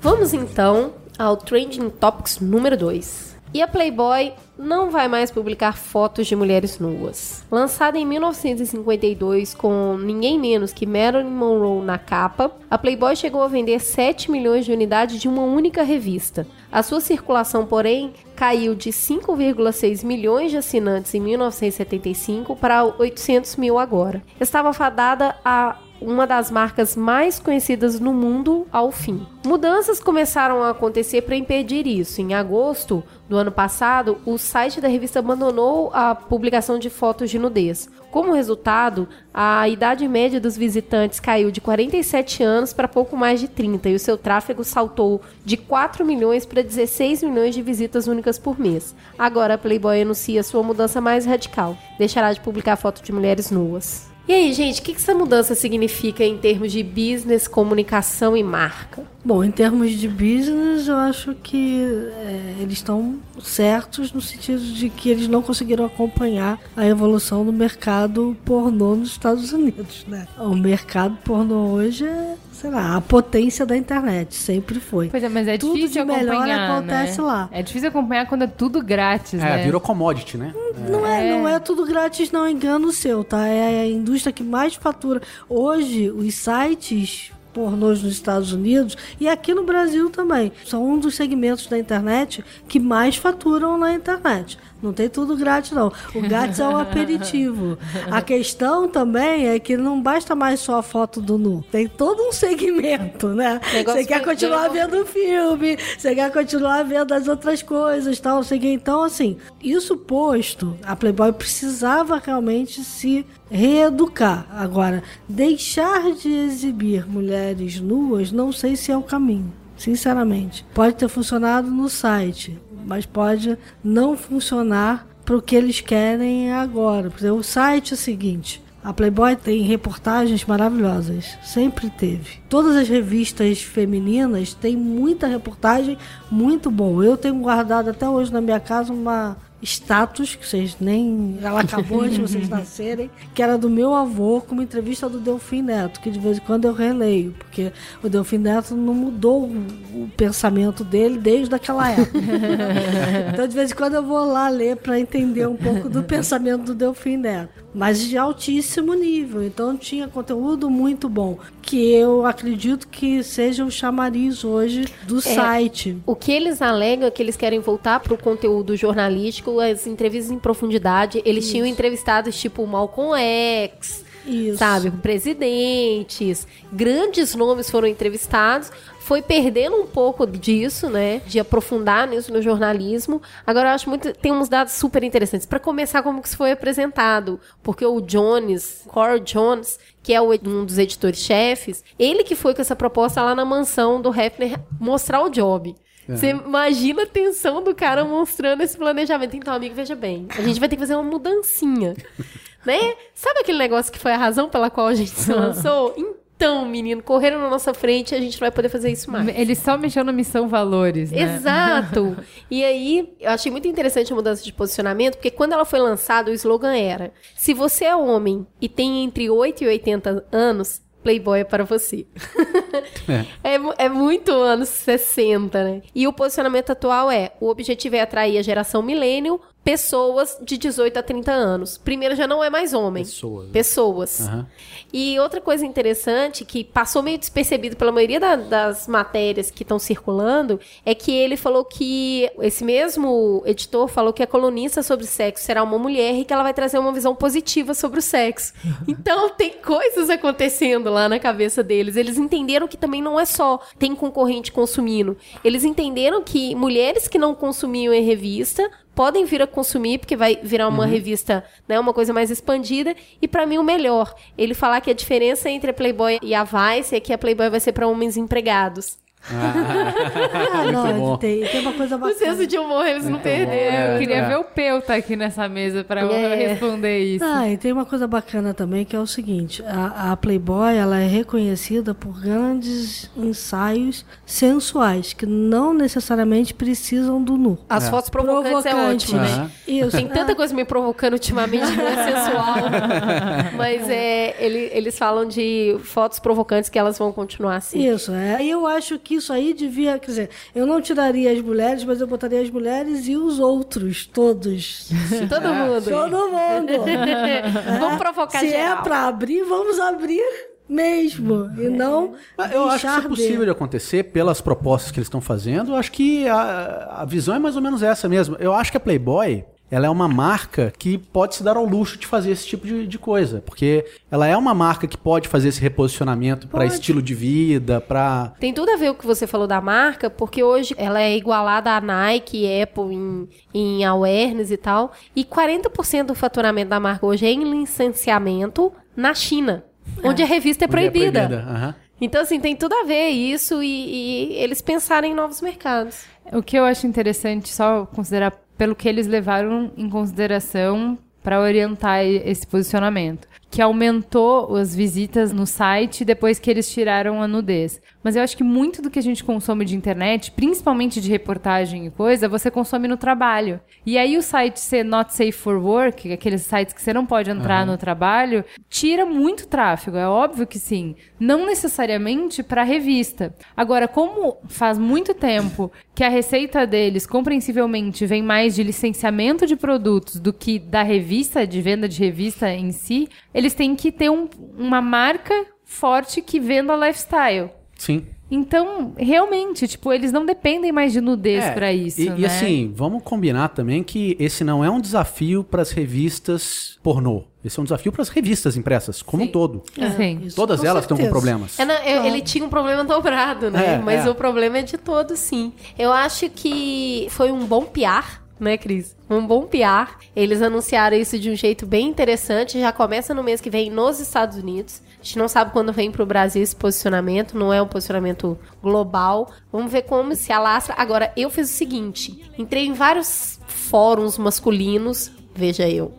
Vamos então ao Trending Topics número 2. E a Playboy não vai mais publicar fotos de mulheres nuas. Lançada em 1952 com ninguém menos que Marilyn Monroe na capa, a Playboy chegou a vender 7 milhões de unidades de uma única revista. A sua circulação, porém, caiu de 5,6 milhões de assinantes em 1975 para 800 mil agora. Estava fadada a uma das marcas mais conhecidas no mundo ao fim. Mudanças começaram a acontecer para impedir isso. Em agosto do ano passado, o site da revista abandonou a publicação de fotos de nudez. Como resultado, a idade média dos visitantes caiu de 47 anos para pouco mais de 30 e o seu tráfego saltou de 4 milhões para 16 milhões de visitas únicas por mês. Agora a Playboy anuncia sua mudança mais radical: deixará de publicar fotos de mulheres nuas. E aí, gente, o que essa mudança significa em termos de business, comunicação e marca? Bom, em termos de business, eu acho que é, eles estão certos no sentido de que eles não conseguiram acompanhar a evolução do mercado pornô nos Estados Unidos, né? O mercado pornô hoje é, sei lá, a potência da internet, sempre foi. Pois é, mas é Tudo difícil de melhor acompanhar, acontece né? lá. É difícil acompanhar quando é tudo grátis, É, né? virou commodity, né? Não é, É. não é tudo grátis, não. Engano seu, tá? É a indústria que mais fatura. Hoje, os sites pornôs nos Estados Unidos e aqui no Brasil também são um dos segmentos da internet que mais faturam na internet. Não tem tudo grátis, não. O grátis é um aperitivo. A questão também é que não basta mais só a foto do nu. Tem todo um segmento, né? Você quer foi- continuar vendo filme, você quer continuar vendo as outras coisas, tal, sei o. Então, assim, isso posto, a Playboy precisava realmente se reeducar. Agora, deixar de exibir mulheres nuas, não sei se é o caminho. Sinceramente, pode ter funcionado no site, mas pode não funcionar para o que eles querem agora. Porque o site é o seguinte: a Playboy tem reportagens maravilhosas, sempre teve. Todas as revistas femininas têm muita reportagem muito bom. Eu tenho guardado até hoje na minha casa uma status, que vocês nem. Ela acabou antes de vocês nascerem, que era do meu avô, com uma entrevista do Delfim Neto, que de vez em quando eu releio, porque o Delfim Neto não mudou o, o pensamento dele desde aquela época. então, de vez em quando eu vou lá ler para entender um pouco do pensamento do Delfim Neto. Mas de altíssimo nível. Então tinha conteúdo muito bom. Que eu acredito que seja o chamariz hoje do site. O que eles alegam é que eles querem voltar pro conteúdo jornalístico, as entrevistas em profundidade. Eles tinham entrevistados tipo Malcolm X, Isso. sabe, presidentes, grandes nomes foram entrevistados. Foi perdendo um pouco disso, né? De aprofundar nisso no jornalismo. Agora eu acho muito. Tem uns dados super interessantes. Para começar, como que isso foi apresentado? Porque o Jones, Core Jones, que é um dos editores-chefes, ele que foi com essa proposta lá na mansão do Hefner mostrar o job. Você imagina a tensão do cara mostrando esse planejamento. Então, amigo, veja bem, a gente vai ter que fazer uma mudancinha. né? Sabe aquele negócio que foi a razão pela qual a gente se lançou? Então, menino, correram na nossa frente e a gente não vai poder fazer isso mais. Ele só mexeu na missão valores, né? Exato. E aí, eu achei muito interessante a mudança de posicionamento, porque quando ela foi lançada, o slogan era: se você é homem e tem entre 8 e 80 anos, Playboy é para você. É, mu- é muito anos 60, né? E o posicionamento atual é: o objetivo é atrair a geração millennial, pessoas de 18 a 30 anos. Primeiro já não é mais homem. Pessoas. Pessoas. Aham. E outra coisa interessante, que passou meio despercebido pela maioria da- das matérias que estão circulando, é que ele falou que, esse mesmo editor falou que a colunista sobre sexo será uma mulher e que ela vai trazer uma visão positiva sobre o sexo. Então tem coisas acontecendo lá na cabeça deles. Eles entenderam que também não é só tem concorrente consumindo. Eles entenderam que mulheres que não consumiam em revista podem vir a consumir, porque vai virar uma revista, né, uma coisa mais expandida. E pra mim o melhor, ele falar que a diferença entre a Playboy e a Vice é que a Playboy vai ser pra homens empregados. Ah, Muito não, bom. tem, tem uma coisa O bacana. senso de humor eles não perderam. Eu queria É. ver o Peu tá aqui nessa mesa pra É. responder isso. Ah, e tem uma coisa bacana também que é o seguinte: a, a Playboy ela é reconhecida por grandes ensaios sensuais que não necessariamente precisam do nu. As fotos provocantes é ótimo, né? Isso. Tem tanta coisa me provocando ultimamente que não é sensual. Mas é, ele- eles falam de fotos provocantes que elas vão continuar assim. Isso, é. E eu acho que isso aí devia, quer dizer, eu não tiraria as mulheres, mas eu botaria as mulheres e os outros, todos. Todo mundo. Todo mundo. Vamos provocar Se geral. é pra abrir, vamos abrir mesmo. E não. Mas Eu acho que isso é possível de acontecer pelas propostas que eles estão fazendo. Eu acho que a, a visão é mais ou menos essa mesmo. Eu acho que a Playboy ela é uma marca que pode se dar ao luxo de fazer esse tipo de, de coisa. Porque ela é uma marca que pode fazer esse reposicionamento para estilo de vida, para Tem tudo a ver com o que você falou da marca, porque hoje ela é igualada à Nike, Apple em, em awareness e tal. E 40% do faturamento da marca hoje é em licenciamento na China, onde a revista é proibida. aham. Então, assim, tem tudo a ver isso e, e eles pensarem em novos mercados. O que eu acho interessante, só considerar pelo que eles levaram em consideração para orientar esse posicionamento, que aumentou as visitas no site depois que eles tiraram a nudez. Mas eu acho que muito do que a gente consome de internet, principalmente de reportagem e coisa, você consome no trabalho. E aí o site ser not safe for work, aqueles sites que você não pode entrar no trabalho, tira muito tráfego, é óbvio que sim. Não necessariamente para revista. Agora, como faz muito tempo que a receita deles, compreensivelmente, vem mais de licenciamento de produtos do que da revista, de venda de revista em si, eles têm que ter um- uma marca forte que venda lifestyle. Sim. Então, realmente, tipo, eles não dependem mais de nudez É, pra isso, e, né? e assim, vamos combinar também que esse não é um desafio para as revistas pornô. Esse é um desafio para as revistas impressas, como um todo. Sim. Isso, Todas com elas estão com problemas. É, não, eu- Ele tinha um problema dobrado, né? É, Mas é. o problema é de todos, sim. Eu acho que foi um bom PR, né, Cris? Um bom PR. Eles anunciaram isso de um jeito bem interessante. Já começa no mês que vem nos Estados Unidos. A gente não sabe quando vem pro Brasil esse posicionamento. Não é um posicionamento global. Vamos ver como se alastra. Agora, eu fiz o seguinte. Entrei em vários fóruns masculinos veja eu,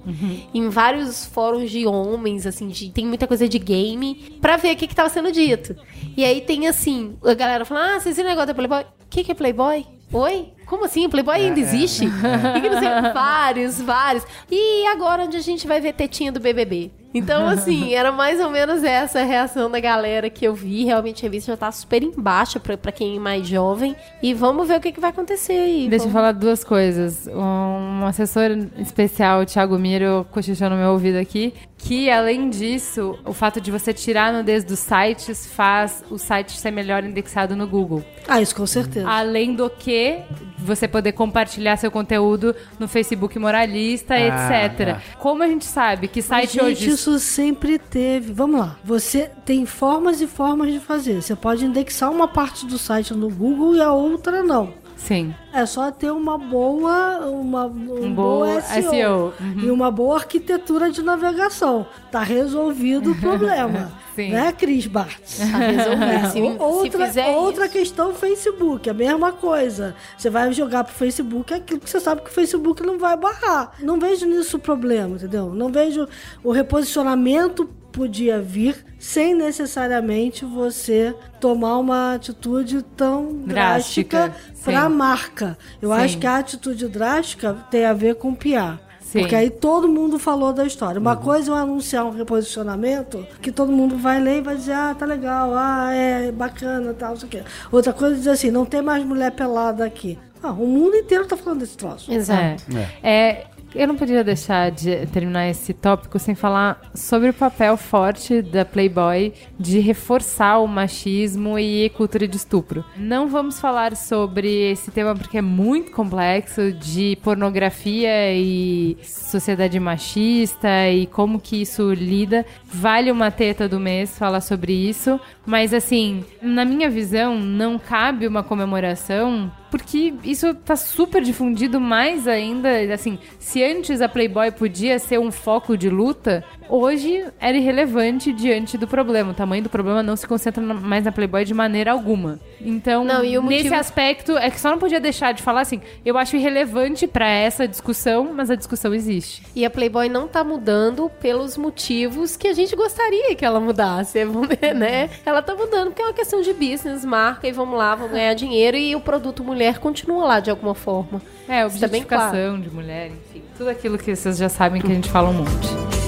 em vários fóruns de homens, assim, de- tem muita coisa de game, pra ver o que que tava sendo dito. E aí tem assim, a galera fala, ah, vocês viram o negócio da Playboy? O que que é Playboy? Oi? Como assim? Playboy ainda existe? E que não sei, vários, vários. E agora onde a gente vai ver tetinha do BBB? Então, assim, era mais ou menos essa a reação da galera que eu vi. Realmente a revista já tá super embaixo pra, pra quem é mais jovem. E vamos ver o que, que vai acontecer aí. Deixa eu Vamos- falar duas coisas. Um assessor especial, o Thiago Miro, cochichou no meu ouvido aqui, que além disso, o fato de você tirar a nudez dos sites faz o site ser melhor indexado no Google. Ah, isso com certeza. Além do que você poder compartilhar seu conteúdo no Facebook moralista, Ah, etc. Como a gente sabe que Mas, site gente, hoje. Isso sempre teve. Vamos lá. Você tem formas e formas de fazer. Você pode indexar uma parte do site no Google e a outra não. Sim. É só ter uma boa, uma, um bom bom SEO, SEO, e uma boa arquitetura de navegação. Tá resolvido o problema. Sim. né, Cris Bartz? Tá resolvido. Se, O- se outra outra isso. questão, Facebook, a mesma coisa. Você vai jogar pro Facebook aquilo que você sabe que o Facebook não vai barrar. Não vejo nisso o problema, entendeu? Não vejo o reposicionamento podia vir sem necessariamente você tomar uma atitude tão Drástica, drástica para a marca. Eu Sim. acho que a atitude drástica tem a ver com PR. Sim. Porque aí todo mundo falou da história. Uma coisa é eu anunciar um reposicionamento que todo mundo vai ler e vai dizer, ah, tá legal, ah, é bacana, tal, não sei o quê. Outra coisa é dizer assim, não tem mais mulher pelada aqui. Ah, o mundo inteiro tá falando desse troço. Exato. É, eu não podia deixar de terminar esse tópico sem falar sobre o papel forte da Playboy de reforçar o machismo e cultura de estupro. Não vamos falar sobre esse tema porque é muito complexo de pornografia e sociedade machista e como que isso lida. Vale uma teta do mês falar sobre isso, mas assim, na minha visão, não cabe uma comemoração porque isso tá super difundido mais ainda, assim, se antes a Playboy podia ser um foco de luta, hoje era irrelevante diante do problema. O tamanho do problema não se concentra mais na Playboy de maneira alguma. Então, Não, o nesse motivo- aspecto, é que só não podia deixar de falar assim, eu acho irrelevante pra essa discussão, mas a discussão existe. E a Playboy não tá mudando pelos motivos que a gente gostaria que ela mudasse, né? Ela tá mudando porque é uma questão de business, marca, e vamos lá, vamos ganhar dinheiro, e o produto mulher continua lá de alguma forma. É, Isso tá objetificação de mulher, enfim. Tudo aquilo que vocês já sabem que a gente fala um monte.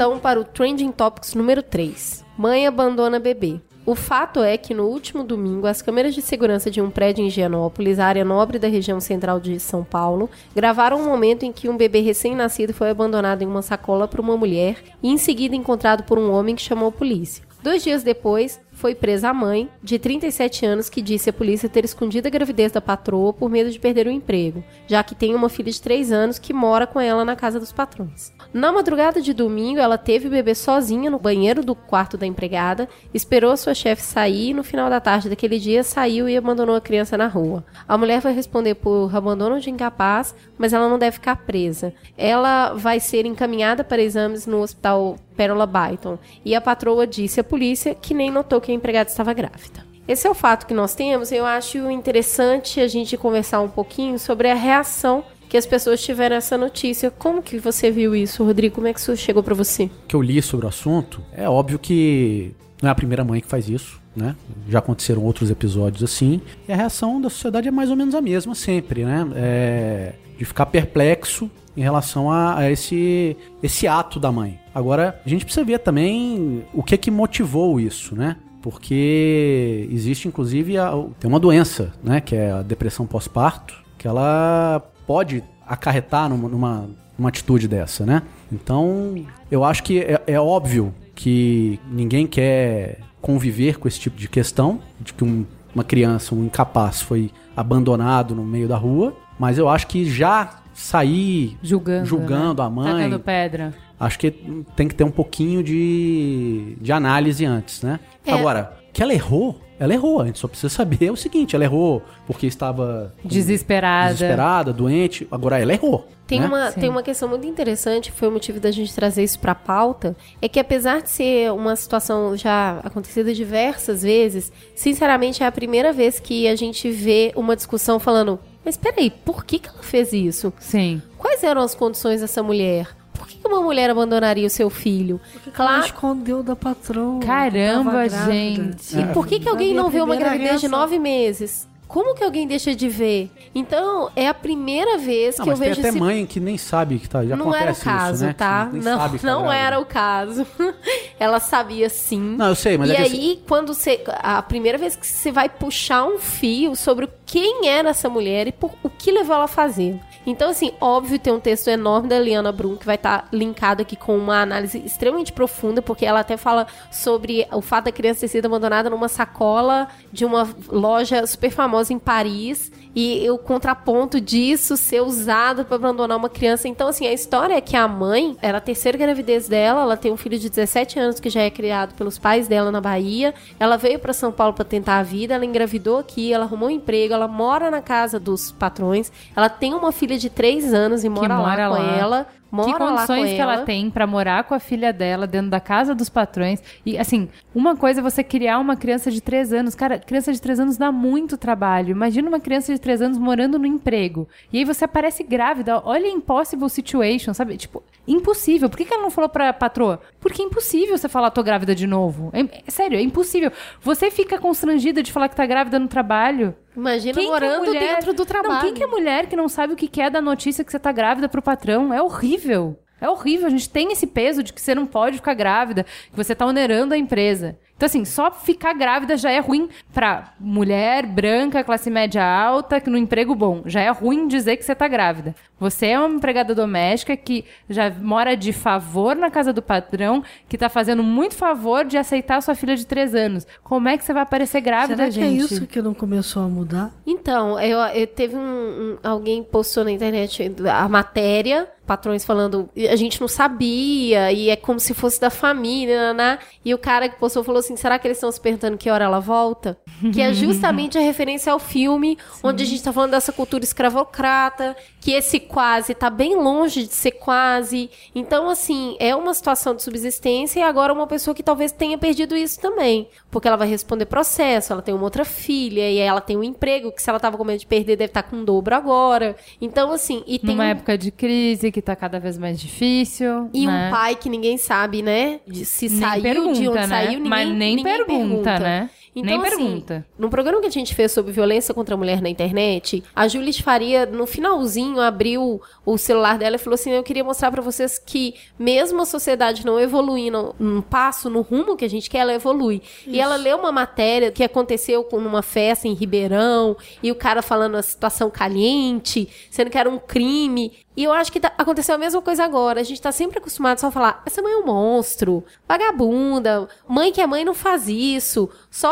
Então para o Trending Topics número 3. Mãe abandona bebê. O fato é que no último domingo, as câmeras de segurança de um prédio em Higienópolis, área nobre da região central de São Paulo, gravaram um momento em que um bebê recém-nascido foi abandonado em uma sacola por uma mulher e em seguida encontrado por um homem que chamou a polícia. Dois dias depois, foi presa a mãe, de 37 anos, que disse à polícia ter escondido a gravidez da patroa por medo de perder o emprego, já que tem uma filha de 3 anos que mora com ela na casa dos patrões. Na madrugada de domingo, ela teve o bebê sozinha no banheiro do quarto da empregada, esperou sua chefe sair e no final da tarde daquele dia saiu e abandonou a criança na rua. A mulher vai responder por abandono de incapaz, mas ela não deve ficar presa. Ela vai ser encaminhada para exames no hospital Pérola Byton e a patroa disse à polícia que nem notou que a empregada estava grávida. Esse é o fato que nós temos. Eu acho interessante a gente conversar um pouquinho sobre a reação que as pessoas tiveram essa notícia. Como que você viu isso, Rodrigo? Como é que isso chegou para você? que eu li sobre o assunto, é óbvio que não é a primeira mãe que faz isso, né? Já aconteceram outros episódios assim. E a reação da sociedade é mais ou menos a mesma sempre, né? É de ficar perplexo em relação a, a esse, esse ato da mãe. Agora, a gente precisa ver também o que que motivou isso, né? Porque existe, inclusive, a- tem uma doença, né? Que é a depressão pós-parto, que ela pode acarretar numa, numa, numa atitude dessa, né? Então, eu acho que é, é óbvio que ninguém quer conviver com esse tipo de questão, de que um- uma criança, um incapaz, foi abandonado no meio da rua, mas eu acho que já sair Julgando. julgando né? a mãe, Tacando pedra. acho que tem que ter um pouquinho de, de análise antes, né? É. Agora, que ela errou, ela errou. A gente só precisa saber o seguinte: ela errou porque estava Desesperada. desesperada, doente. Agora, ela errou. Tem, né? uma, Sim. tem uma questão muito interessante, foi o motivo da gente trazer isso pra pauta, é que apesar de ser uma situação já acontecida diversas vezes, sinceramente é a primeira vez que a gente vê uma discussão falando, mas peraí, por que, que ela fez isso? Sim. Quais eram as condições dessa mulher? Por que que uma mulher abandonaria o seu filho? Ela Claro. escondeu da patroa. Caramba, gente. E por que, que alguém não vê uma gravidez de reação. nove meses? Como que alguém deixa de ver? Então, é a primeira vez Não, que eu mas tem vejo até esse mãe que nem sabe que tá. Já não era o acontece caso, isso, né? tá? Que Não, tá não grávida. era o caso. Ela sabia sim. Não, eu sei, mas e é que aí, quando você. A primeira vez que você vai puxar um fio sobre quem era essa mulher e por, o que levou ela a fazer. Então, assim, óbvio, tem um texto enorme da Eliana Brum que vai estar linkado aqui com uma análise extremamente profunda, porque ela até fala sobre o fato da criança ter sido abandonada numa sacola de uma loja super famosa em Paris e o contraponto disso ser usado para abandonar uma criança. Então, assim, a história é que a mãe era a terceira gravidez dela, ela tem um filho de 17 anos que já é criado pelos pais dela na Bahia. Ela veio para São Paulo para tentar a vida, ela engravidou aqui, ela arrumou um emprego, ela mora na casa dos patrões, ela tem uma filha de 3 anos e mora, mora lá com lá. ela. Mora que condições que ela ela. tem pra morar com a filha dela dentro da casa dos patrões. E assim, uma coisa é você criar uma criança de 3 anos. Cara, criança de 3 anos dá muito trabalho. Imagina uma criança de 3 anos morando no emprego. E aí você aparece grávida. Olha a impossible situation, sabe? Tipo, impossível. Por que, que ela não falou pra patroa? Porque é impossível você falar, tô grávida de novo. É, é sério, é impossível. Você fica constrangida de falar que tá grávida no trabalho. Imagina Quem que é morando mulher- dentro do trabalho. Não, quem que é mulher que não sabe o que que é da notícia que você tá grávida pro patrão? É horrível. É horrível. A gente tem esse peso de que você não pode ficar grávida, que você tá onerando a empresa. Então, assim, só ficar grávida já é ruim pra mulher branca, classe média alta, que no emprego bom. Já é ruim dizer que você tá grávida. Você é uma empregada doméstica que já mora de favor na casa do patrão, que tá fazendo muito favor de aceitar sua filha de três anos. Como é que você vai aparecer grávida, Será que gente? é isso que não começou a mudar? Então, eu, eu teve um, um- alguém postou na internet a matéria, patrões falando, a gente não sabia e é como se fosse da família, né? E o cara que postou falou assim, será que eles estão se perguntando que hora ela volta? Que é justamente a referência ao filme, onde a gente tá falando dessa cultura escravocrata, que esse quase tá bem longe de ser quase. Então, assim, é uma situação de subsistência e agora uma pessoa que talvez tenha perdido isso também. Porque ela vai responder processo, ela tem uma outra filha, e aí ela tem um emprego que se ela tava com medo de perder, deve estar com um dobro agora. Então, assim, e tem Numa um, época de crise que tá cada vez mais difícil. e né? um pai que ninguém sabe, né? De se Nem saiu, de pergunta, onde né? saiu, ninguém, Mas nem ninguém pergunta, né? Então, Nem assim, pergunta. No programa que a gente fez sobre violência contra a mulher na internet, a Júlia Faria, no finalzinho, abriu o celular dela e falou assim: Eu queria mostrar pra vocês que, mesmo a sociedade não evoluindo um passo no rumo que a gente quer, ela evolui. E ela leu uma matéria que aconteceu com uma festa em Ribeirão, e o cara falando a situação caliente, sendo que era um crime. E eu acho que tá- aconteceu a mesma coisa agora. A gente tá sempre acostumado só a falar: essa mãe é um monstro, vagabunda, mãe que é mãe não faz isso,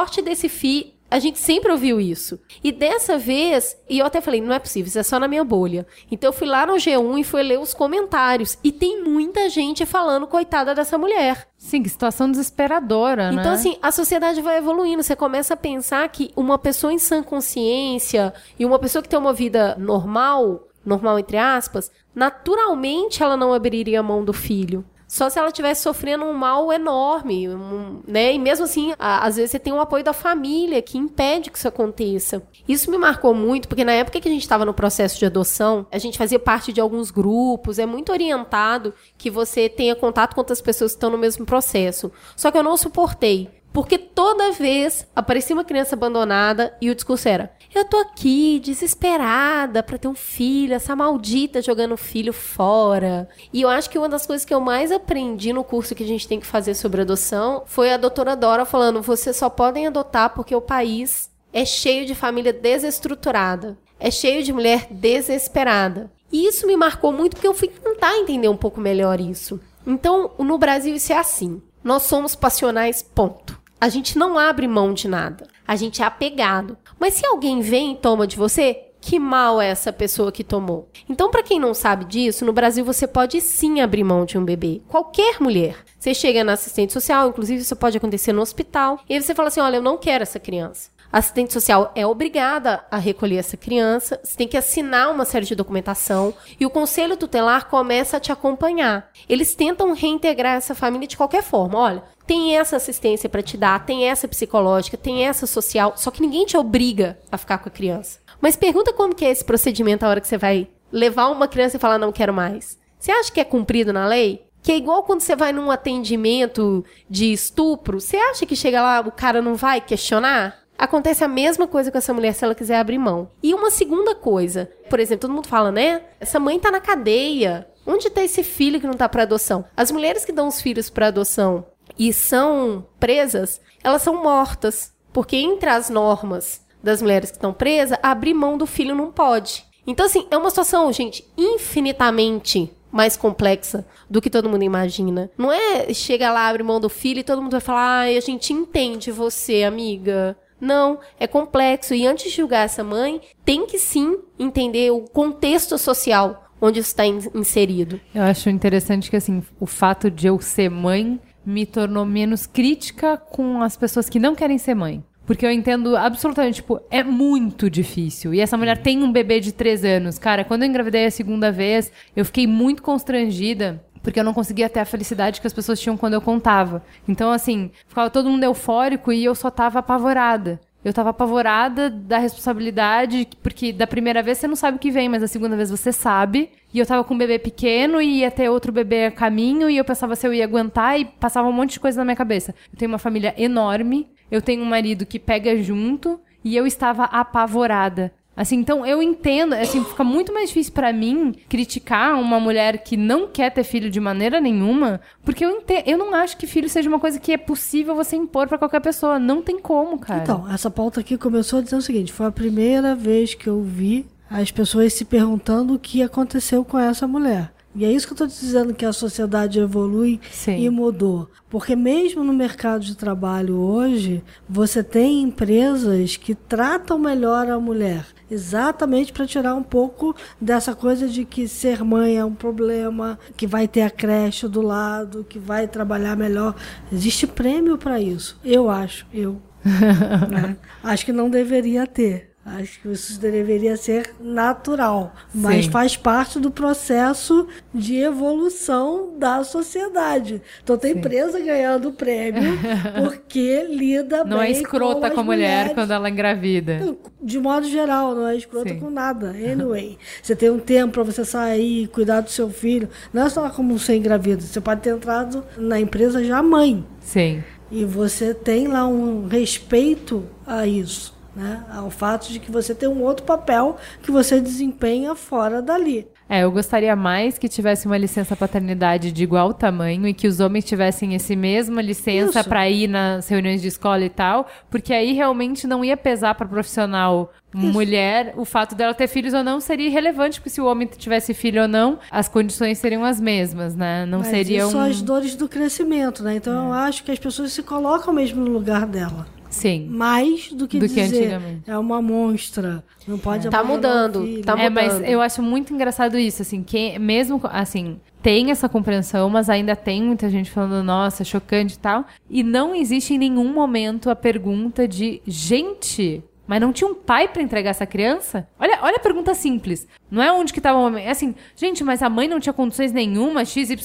sorte desse filho. A gente sempre ouviu isso. E dessa vez, e eu até falei, não é possível, isso é só na minha bolha. Então eu fui lá no G1 e fui ler os comentários. E tem muita gente falando, coitada dessa mulher. Sim, que situação desesperadora, né? Então, assim, a sociedade vai evoluindo. Você começa a pensar que uma pessoa em sã consciência e uma pessoa que tem uma vida normal, normal entre aspas, naturalmente ela não abriria a mão do filho. Só se ela estivesse sofrendo um mal enorme, um- né? E mesmo assim, a- às vezes você tem o apoio da família que impede que isso aconteça. Isso me marcou muito, porque na época que a gente estava no processo de adoção, a gente fazia parte de alguns grupos, é muito orientado que você tenha contato com outras pessoas que estão no mesmo processo. Só que eu não suportei. Porque toda vez aparecia uma criança abandonada e o discurso era: Eu tô aqui desesperada pra ter um filho, essa maldita jogando o filho fora. E eu acho que uma das coisas que eu mais aprendi no curso que a gente tem que fazer sobre adoção foi a doutora Dora falando: Vocês só podem adotar porque o país é cheio de família desestruturada, é cheio de mulher desesperada. E isso me marcou muito porque eu fui tentar entender um pouco melhor isso. Então, no Brasil isso é assim. Nós somos passionais, ponto. A gente não abre mão de nada. A gente é apegado. Mas se alguém vem e toma de você, que mal é essa pessoa que tomou? Então, para quem não sabe disso, no Brasil você pode sim abrir mão de um bebê. Qualquer mulher. Você chega na assistente social, inclusive isso pode acontecer no hospital, e aí você fala assim: olha, eu não quero essa criança. A assistente social é obrigada a recolher essa criança, você tem que assinar uma série de documentação e o conselho tutelar começa a te acompanhar. Eles tentam reintegrar essa família de qualquer forma. Olha, tem essa assistência para te dar, tem essa psicológica, tem essa social, só que ninguém te obriga a ficar com a criança. Mas pergunta como que é esse procedimento a hora que você vai levar uma criança e falar não quero mais. Você acha que é cumprido na lei? Que é igual quando você vai num atendimento de estupro, você acha que chega lá o cara não vai questionar? Acontece a mesma coisa com essa mulher se ela quiser abrir mão. E uma segunda coisa, por exemplo, todo mundo fala, né? Essa mãe tá na cadeia. Onde tá esse filho que não tá para adoção? As mulheres que dão os filhos para adoção e são presas, elas são mortas, porque entre as normas das mulheres que estão presas, abrir mão do filho não pode. Então assim, é uma situação, gente, infinitamente mais complexa do que todo mundo imagina. Não é chega lá, abre mão do filho e todo mundo vai falar: "Ai, a gente entende você, amiga". Não, é complexo. E antes de julgar essa mãe, tem que sim entender o contexto social onde está in- inserido. Eu acho interessante que, assim, o fato de eu ser mãe me tornou menos crítica com as pessoas que não querem ser mãe. Porque eu entendo absolutamente, tipo, é muito difícil. E essa mulher tem um bebê de três anos. Cara, quando eu engravidei a segunda vez, eu fiquei muito constrangida. Porque eu não conseguia ter a felicidade que as pessoas tinham quando eu contava. Então, assim, ficava todo mundo eufórico e eu só tava apavorada. Eu tava apavorada da responsabilidade, porque da primeira vez você não sabe o que vem, mas da segunda vez você sabe. E eu tava com um bebê pequeno e ia ter outro bebê a caminho, e eu pensava se eu ia aguentar e passava um monte de coisa na minha cabeça. Eu tenho uma família enorme, eu tenho um marido que pega junto, e eu estava apavorada. Assim, então eu entendo, assim, fica muito mais difícil pra mim criticar uma mulher que não quer ter filho de maneira nenhuma, porque eu entendo, eu não acho que filho seja uma coisa que é possível você impor pra qualquer pessoa, não tem como, cara. Então, essa pauta aqui começou dizendo o seguinte: foi a primeira vez que eu vi as pessoas se perguntando o que aconteceu com essa mulher. E é isso que eu estou dizendo que a sociedade evolui Sim. e mudou. Porque mesmo no mercado de trabalho hoje, você tem empresas que tratam melhor a mulher. Exatamente para tirar um pouco dessa coisa de que ser mãe é um problema, que vai ter a creche do lado, que vai trabalhar melhor. Existe prêmio para isso. Eu acho, eu. né? Acho que não deveria ter. Acho que isso deveria ser natural, mas Sim. faz parte do processo de evolução da sociedade. Então tem empresa ganhando prêmio porque lida não bem é escrota com, com, a mulher mulheres. quando ela engravida. De modo geral, não é escrota Sim. com nada. Anyway, você tem um tempo para você sair, cuidar do seu filho. Não é só como ser engravida. Você pode ter entrado na empresa já mãe. Sim. E você tem lá um respeito a isso, né? Ao fato de que você tem um outro papel que você desempenha fora dali. É, eu gostaria mais que tivesse uma licença paternidade de igual tamanho e que os homens tivessem esse mesma licença Isso. para ir nas reuniões de escola e tal, porque aí realmente não ia pesar para profissional mulher o fato dela ter filhos ou não seria irrelevante, porque se o homem tivesse filho ou não, as condições seriam as mesmas, né? Não Mas seriam isso são as dores do crescimento, né? Então eu acho que as pessoas se colocam mesmo no lugar dela. Sim. Mais do que Do que dizer antigamente. é uma monstra, não pode Tá abandonar o mudando, tá É, mas mudando. eu acho muito engraçado isso, assim, que mesmo, assim, tem essa compreensão, mas ainda tem muita gente falando, nossa, chocante e tal, e não existe em nenhum momento a pergunta de, gente, mas não tinha um pai pra entregar essa criança? Olha, olha a pergunta simples. Não é onde que tava o homem. É assim, gente, mas a mãe não tinha condições nenhuma, XYZ.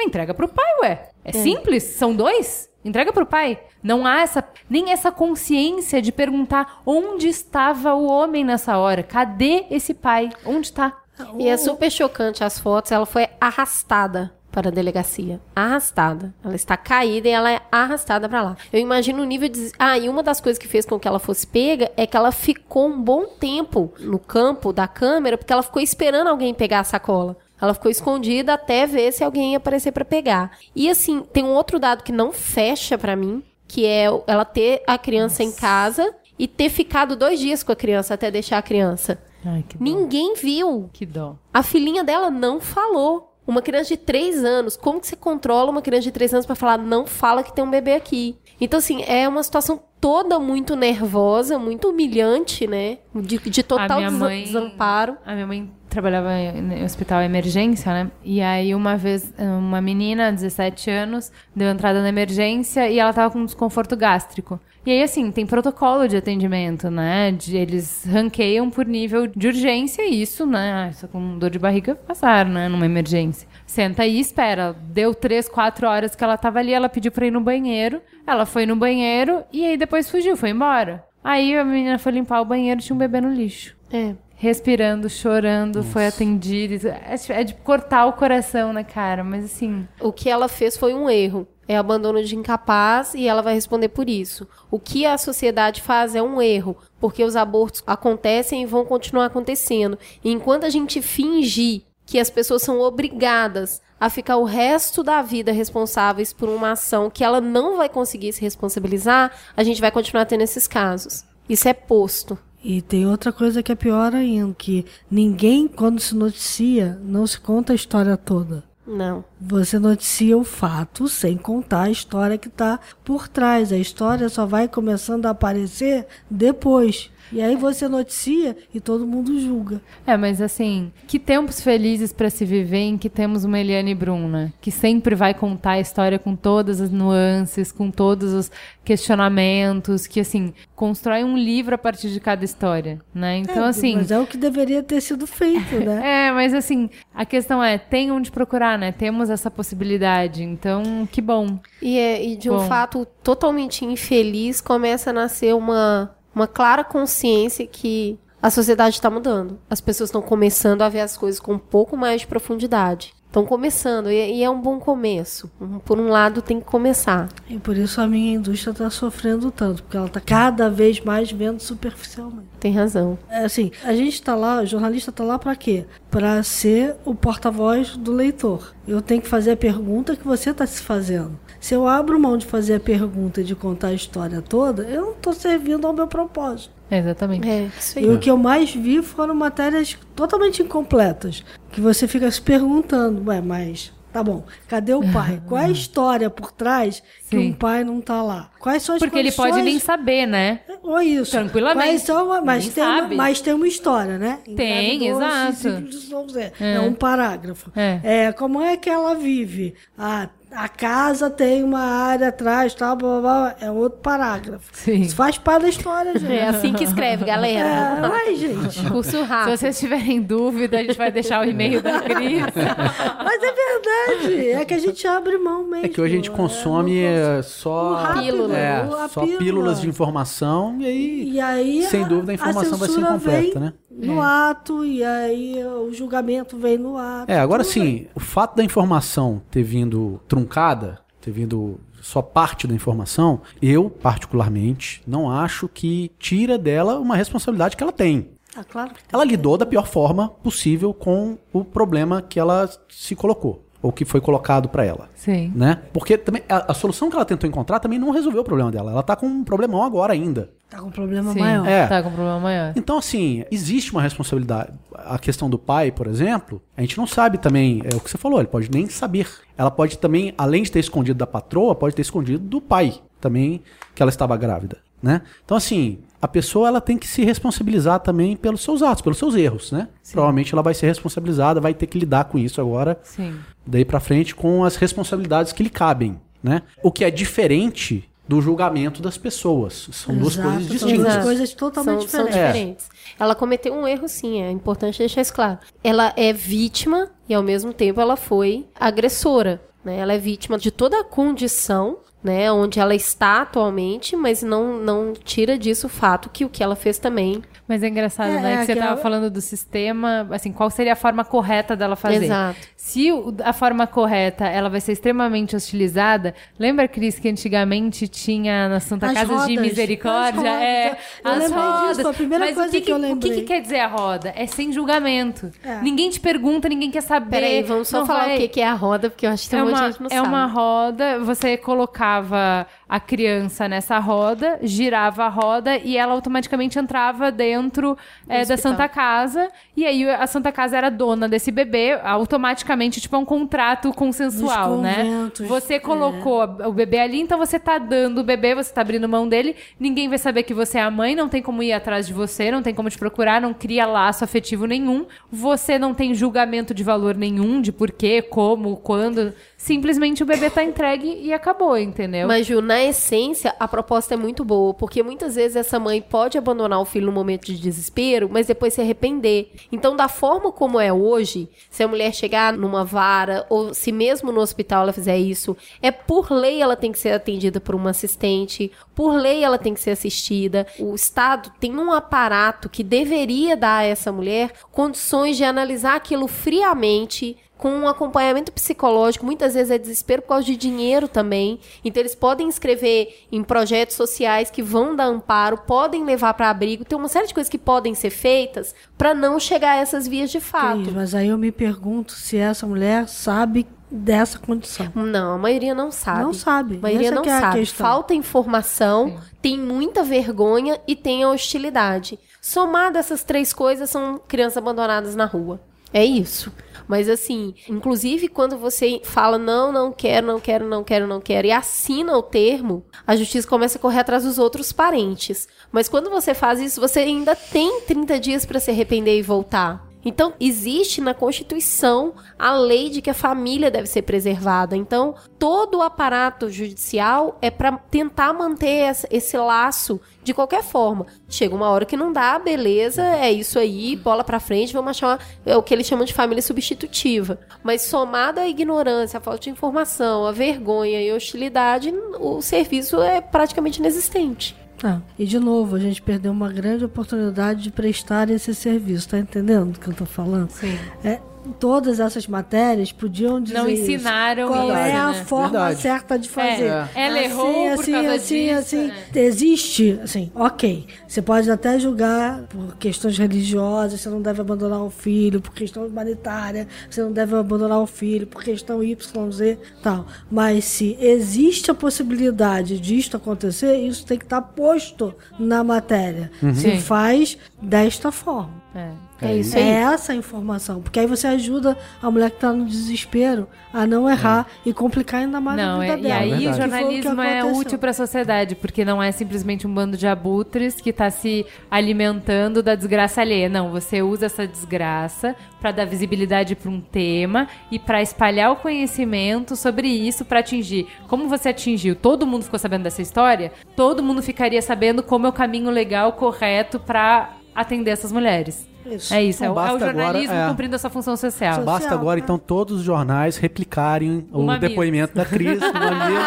Entrega pro pai, ué. É, simples? São dois? Entrega pro pai. Não há essa nem essa consciência de perguntar onde estava o homem nessa hora. Cadê esse pai? Onde tá? E é super chocante as fotos. Ela foi arrastada para a delegacia. Arrastada. Ela está caída e ela é arrastada para lá. Eu imagino o nível de. Ah, e uma das coisas que fez com que ela fosse pega é que ela ficou um bom tempo no campo da câmera, porque ela ficou esperando alguém pegar a sacola. Ela ficou escondida até ver se alguém ia aparecer para pegar. E assim, tem um outro dado que não fecha para mim, que é ela ter a criança em casa e ter ficado dois dias com a criança até deixar a criança. Ai, que dó. Ninguém viu. Que dó. A filhinha dela não falou. Uma criança de 3 anos, como que você controla uma criança de 3 anos pra falar não fala que tem um bebê aqui? Então, assim, é uma situação toda muito nervosa, muito humilhante, né? De, de total minha desa- mãe- desamparo. A minha mãe trabalhava em hospital emergência, né? E aí uma vez uma menina, 17 anos, deu entrada na emergência e ela tava com desconforto gástrico. E aí, assim, tem protocolo de atendimento, né? De- eles ranqueiam por nível de urgência isso, né? Ah, só com dor de barriga passar, né? Numa emergência. Senta aí e espera. Deu três, quatro horas que ela tava ali, ela pediu pra ir no banheiro. Ela foi no banheiro e aí depois fugiu, foi embora. Aí a menina foi limpar o banheiro e tinha um bebê no lixo É. respirando, chorando, foi atendida. É, de- é de cortar o coração, né, cara? Mas assim, O que ela fez foi um erro. É abandono de incapaz e ela vai responder por isso. O que a sociedade faz é um erro, porque os abortos acontecem e vão continuar acontecendo. E enquanto a gente fingir que as pessoas são obrigadas a ficar o resto da vida responsáveis por uma ação que ela não vai conseguir se responsabilizar, a gente vai continuar tendo esses casos. Isso é posto. E tem outra coisa que é pior ainda, que ninguém, quando se noticia, não se conta a história toda. Não. Você noticia o fato sem contar a história que está por trás. A história só vai começando a aparecer depois. E aí você noticia e todo mundo julga. é, mas assim, que tempos felizes pra se viver em que temos uma Eliane Bruna, que sempre vai contar a história com todas as nuances, com todos os questionamentos, que assim, constrói um livro a partir de cada história, né? Então, É, assim, Mas é o que deveria ter sido feito, né? É, mas assim, a questão é, tem onde procurar, né? Temos essa possibilidade, então, que bom. E, é- e de um Bom. fato totalmente infeliz começa a nascer uma, uma clara consciência que a sociedade está mudando. As pessoas estão começando a ver as coisas com um pouco mais de profundidade. Estão começando, e, e é um bom começo. Por um lado, tem que começar. E por isso a minha indústria está sofrendo tanto, porque ela está cada vez mais vendo superficialmente. Tem razão. É assim, a gente está lá, o jornalista está lá para quê? Para ser o porta-voz do leitor. Eu tenho que fazer a pergunta que você está se fazendo. Se eu abro mão de fazer a pergunta e de contar a história toda, eu não estou servindo ao meu propósito. Exatamente. É, isso aí. E o que eu mais vi foram matérias totalmente incompletas. Que você fica se perguntando, ué, mas tá bom, cadê o pai? Qual é a história por trás que Sim. um pai não tá lá? Quais são as Porque ele pode nem condições- saber, né? ou isso. Tranquilamente. Quais são, mas, tem uma, mas tem uma história, né? Tem, Engravidou, exato. dizer, É. um parágrafo. É. É, como é que ela vive? A, a casa tem uma área atrás, tal, blá, blá, blá. É outro parágrafo. Sim. Isso faz parte da história, gente. É assim que escreve, É, galera. vai, gente. Curso Se rápido. vocês tiverem dúvida, a gente vai deixar o e-mail da Cris. Mas é verdade. É que a gente abre mão mesmo. É que hoje a gente consome É, é, só, rápido, Pílula. é, a só pílula. pílulas de informação e aí E aí, Sem dúvida, a informação vai ser incompleta, vem né? No ato, e aí o julgamento vem no ato. É, agora sim, o fato da informação ter vindo truncada ter vindo só parte da informação, eu, particularmente, não acho que tira dela uma responsabilidade que ela tem. Ah, claro. Ela lidou da pior forma possível com o problema que ela se colocou, ou que foi colocado para ela. Sim. Né? Porque também a, a solução que ela tentou encontrar também não resolveu o problema dela. Ela tá com um problemão agora ainda. Tá com um problema Sim. maior. É. Tá com um problema maior. Então, assim, existe uma responsabilidade. A questão do pai, por exemplo, a gente não sabe também, é o que você falou, ele pode nem saber. Ela pode também, além de ter escondido da patroa, pode ter escondido do pai também que ela estava grávida, né? Então, assim, a pessoa ela tem que se responsabilizar também pelos seus atos, pelos seus erros, né? Provavelmente ela vai ser responsabilizada, vai ter que lidar com isso agora, Sim. daí pra frente, com as responsabilidades que lhe cabem, né? O que é diferente do julgamento das pessoas. São duas Exato, coisas são distintas. duas coisas totalmente são, são diferentes. diferentes. Ela cometeu um erro, sim, é importante deixar isso claro. Ela é vítima e, ao mesmo tempo, ela foi agressora. Né? Ela é vítima de toda a condição né, onde ela está atualmente, mas não, não tira disso o fato que o que ela fez também. Mas é engraçado, É, né? é Que você aquela- tava falando do sistema, assim, qual seria a forma correta dela fazer? Exato. Se a forma correta ela vai ser extremamente hostilizada, lembra, Cris, que antigamente tinha na Santa As Casa de rodas, Misericórdia? as é, rodas. Eu lembrei disso, foi a primeira Mas coisa o que, que eu O que, lembrei. que quer dizer a roda? É sem julgamento. É. Ninguém te pergunta, ninguém quer saber. Peraí, vamos só não falar vai- o que é a roda, porque eu acho que tem é um monte de uma, gente não é sabe. uma roda, você colocava a criança nessa roda, girava a roda e ela automaticamente entrava dentro é, da. Santa Casa. E aí a Santa Casa era dona desse bebê, automaticamente, tipo, é um contrato consensual, né? Você é. colocou a- o bebê ali, então você tá dando o bebê, você tá abrindo mão dele, ninguém vai saber que você é a mãe, não tem como ir atrás de você, não tem como te procurar, não cria laço afetivo nenhum. Você não tem julgamento de valor nenhum, de porquê, como, quando. Simplesmente o bebê tá entregue e acabou, entendeu? Mas, Ju, na essência, a proposta é muito boa, porque muitas vezes essa mãe pode abandonar o filho no momento de desespero, mas depois se arrepender. Então, da forma como é hoje, se a mulher chegar numa vara, ou se mesmo no hospital ela fizer isso, é por lei ela tem que ser atendida por uma assistente, por lei ela tem que ser assistida. O Estado tem um aparato que deveria dar a essa mulher condições de analisar aquilo friamente, com um acompanhamento psicológico, muitas vezes é desespero por causa de dinheiro também. Então eles podem inscrever em projetos sociais que vão dar amparo, podem levar para abrigo, tem uma série de coisas que podem ser feitas para não chegar a essas vias de fato. Mas aí eu me pergunto se essa mulher sabe dessa condição. Não, a maioria não sabe. Não sabe. A maioria Essa não é sabe. Falta informação, tem muita vergonha e tem a hostilidade. Somado essas três coisas, são crianças abandonadas na rua. É isso. Mas assim, inclusive quando você fala não, não quero, não quero, não quero, não quero e assina o termo, a justiça começa a correr atrás dos outros parentes. Mas quando você faz isso, você ainda tem 30 dias para se arrepender e voltar. Então, existe na Constituição a lei de que a família deve ser preservada. Então, todo o aparato judicial é para tentar manter esse laço de qualquer forma. Chega uma hora que não dá, beleza, é isso aí, bola pra frente, vamos achar uma- é o que eles chamam de família substitutiva. Mas somado à ignorância, à falta de informação, à vergonha e hostilidade, o serviço é praticamente inexistente. Ah, e de novo, a gente perdeu uma grande oportunidade de prestar esse serviço, tá entendendo o que eu tô falando? Sim. É, todas essas matérias podiam dizer Não isso. ensinaram qual isso, é a né? forma Verdade. certa de fazer. É, ela errou por assim, causa assim, disso, assim. né? Existe, assim, ok. Você pode até julgar por questões religiosas, você não deve abandonar um filho, por questão humanitária, você não deve abandonar um filho, por questão YZ, tal. Mas se existe a possibilidade disto acontecer, isso tem que estar posto na matéria. Se Sim. faz desta forma. É. É isso É aí. essa a informação. Porque aí você ajuda a mulher que tá no desespero a não errar e complicar ainda mais a Não, vida é, e dela. aí o Que foi que jornalismo é aconteceu. útil para a sociedade, porque não é simplesmente um bando de abutres que está se alimentando da desgraça alheia. Não, você usa essa desgraça para dar visibilidade para um tema e para espalhar o conhecimento sobre isso para atingir. Como você atingiu? Todo mundo ficou sabendo dessa história? Todo mundo ficaria sabendo como é o caminho legal correto para atender essas mulheres. Isso. É isso, é, Então o, é o basta agora, jornalismo é. cumprindo a sua função social. Social. Basta agora, né? então, todos os jornais replicarem o, Mamilos. depoimento da Cris no Mamilos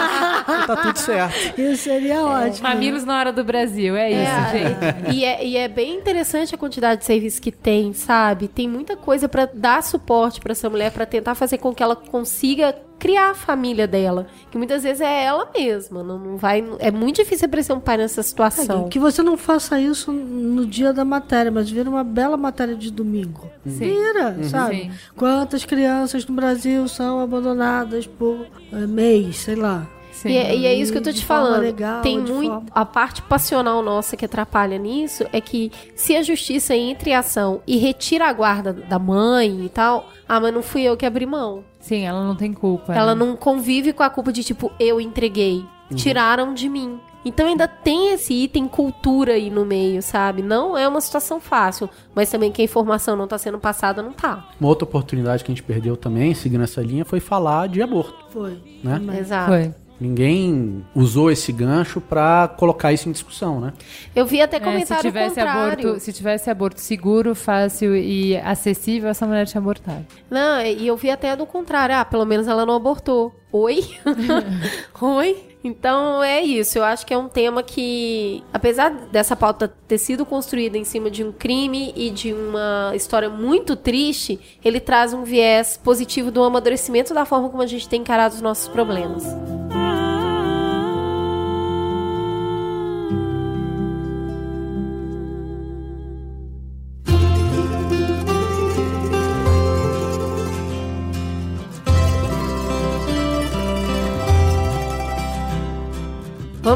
e tá tudo certo. Isso seria ótimo. Mamilos na hora do Brasil, é isso, gente. E é, e é bem interessante a quantidade de serviços que tem, sabe? Tem muita coisa pra dar suporte pra essa mulher, pra tentar fazer com que ela consiga criar a família dela. Que muitas vezes é ela mesma. Não, não vai, é muito difícil aparecer um pai nessa situação. Que você não faça isso no dia da matéria, mas vira uma bela matéria de domingo. Vira, sabe? Sim. Quantas crianças no Brasil são abandonadas por eh, mês, sei lá. Sim. E, é- e é isso que eu tô te falando. legal, Tem muito. forma- A parte passional nossa que atrapalha nisso é que se a justiça entra em ação e retira a guarda da mãe e tal, ah, mas não fui eu que abri mão. Sim, ela não tem culpa. Ela né? não convive com a culpa de tipo, eu entreguei. Tiraram de mim. Então ainda tem esse item cultura aí no meio, sabe? Não é uma situação fácil, mas também que a informação não tá sendo passada, não tá. Uma outra oportunidade que a gente perdeu também, seguindo essa linha, foi falar de aborto. Foi. Né? Exato. Foi. Ninguém usou esse gancho pra colocar isso em discussão, né? Eu vi até É, se comentário tivesse contrário. aborto, se tivesse aborto seguro, fácil e acessível, essa mulher tinha abortado. Não, e eu vi até do contrário. Ah, pelo menos ela não abortou. Oi? Oi? Então é isso. Eu acho que é um tema que, apesar dessa pauta ter sido construída em cima de um crime e de uma história muito triste, ele traz um viés positivo do amadurecimento da forma como a gente tem encarado os nossos problemas.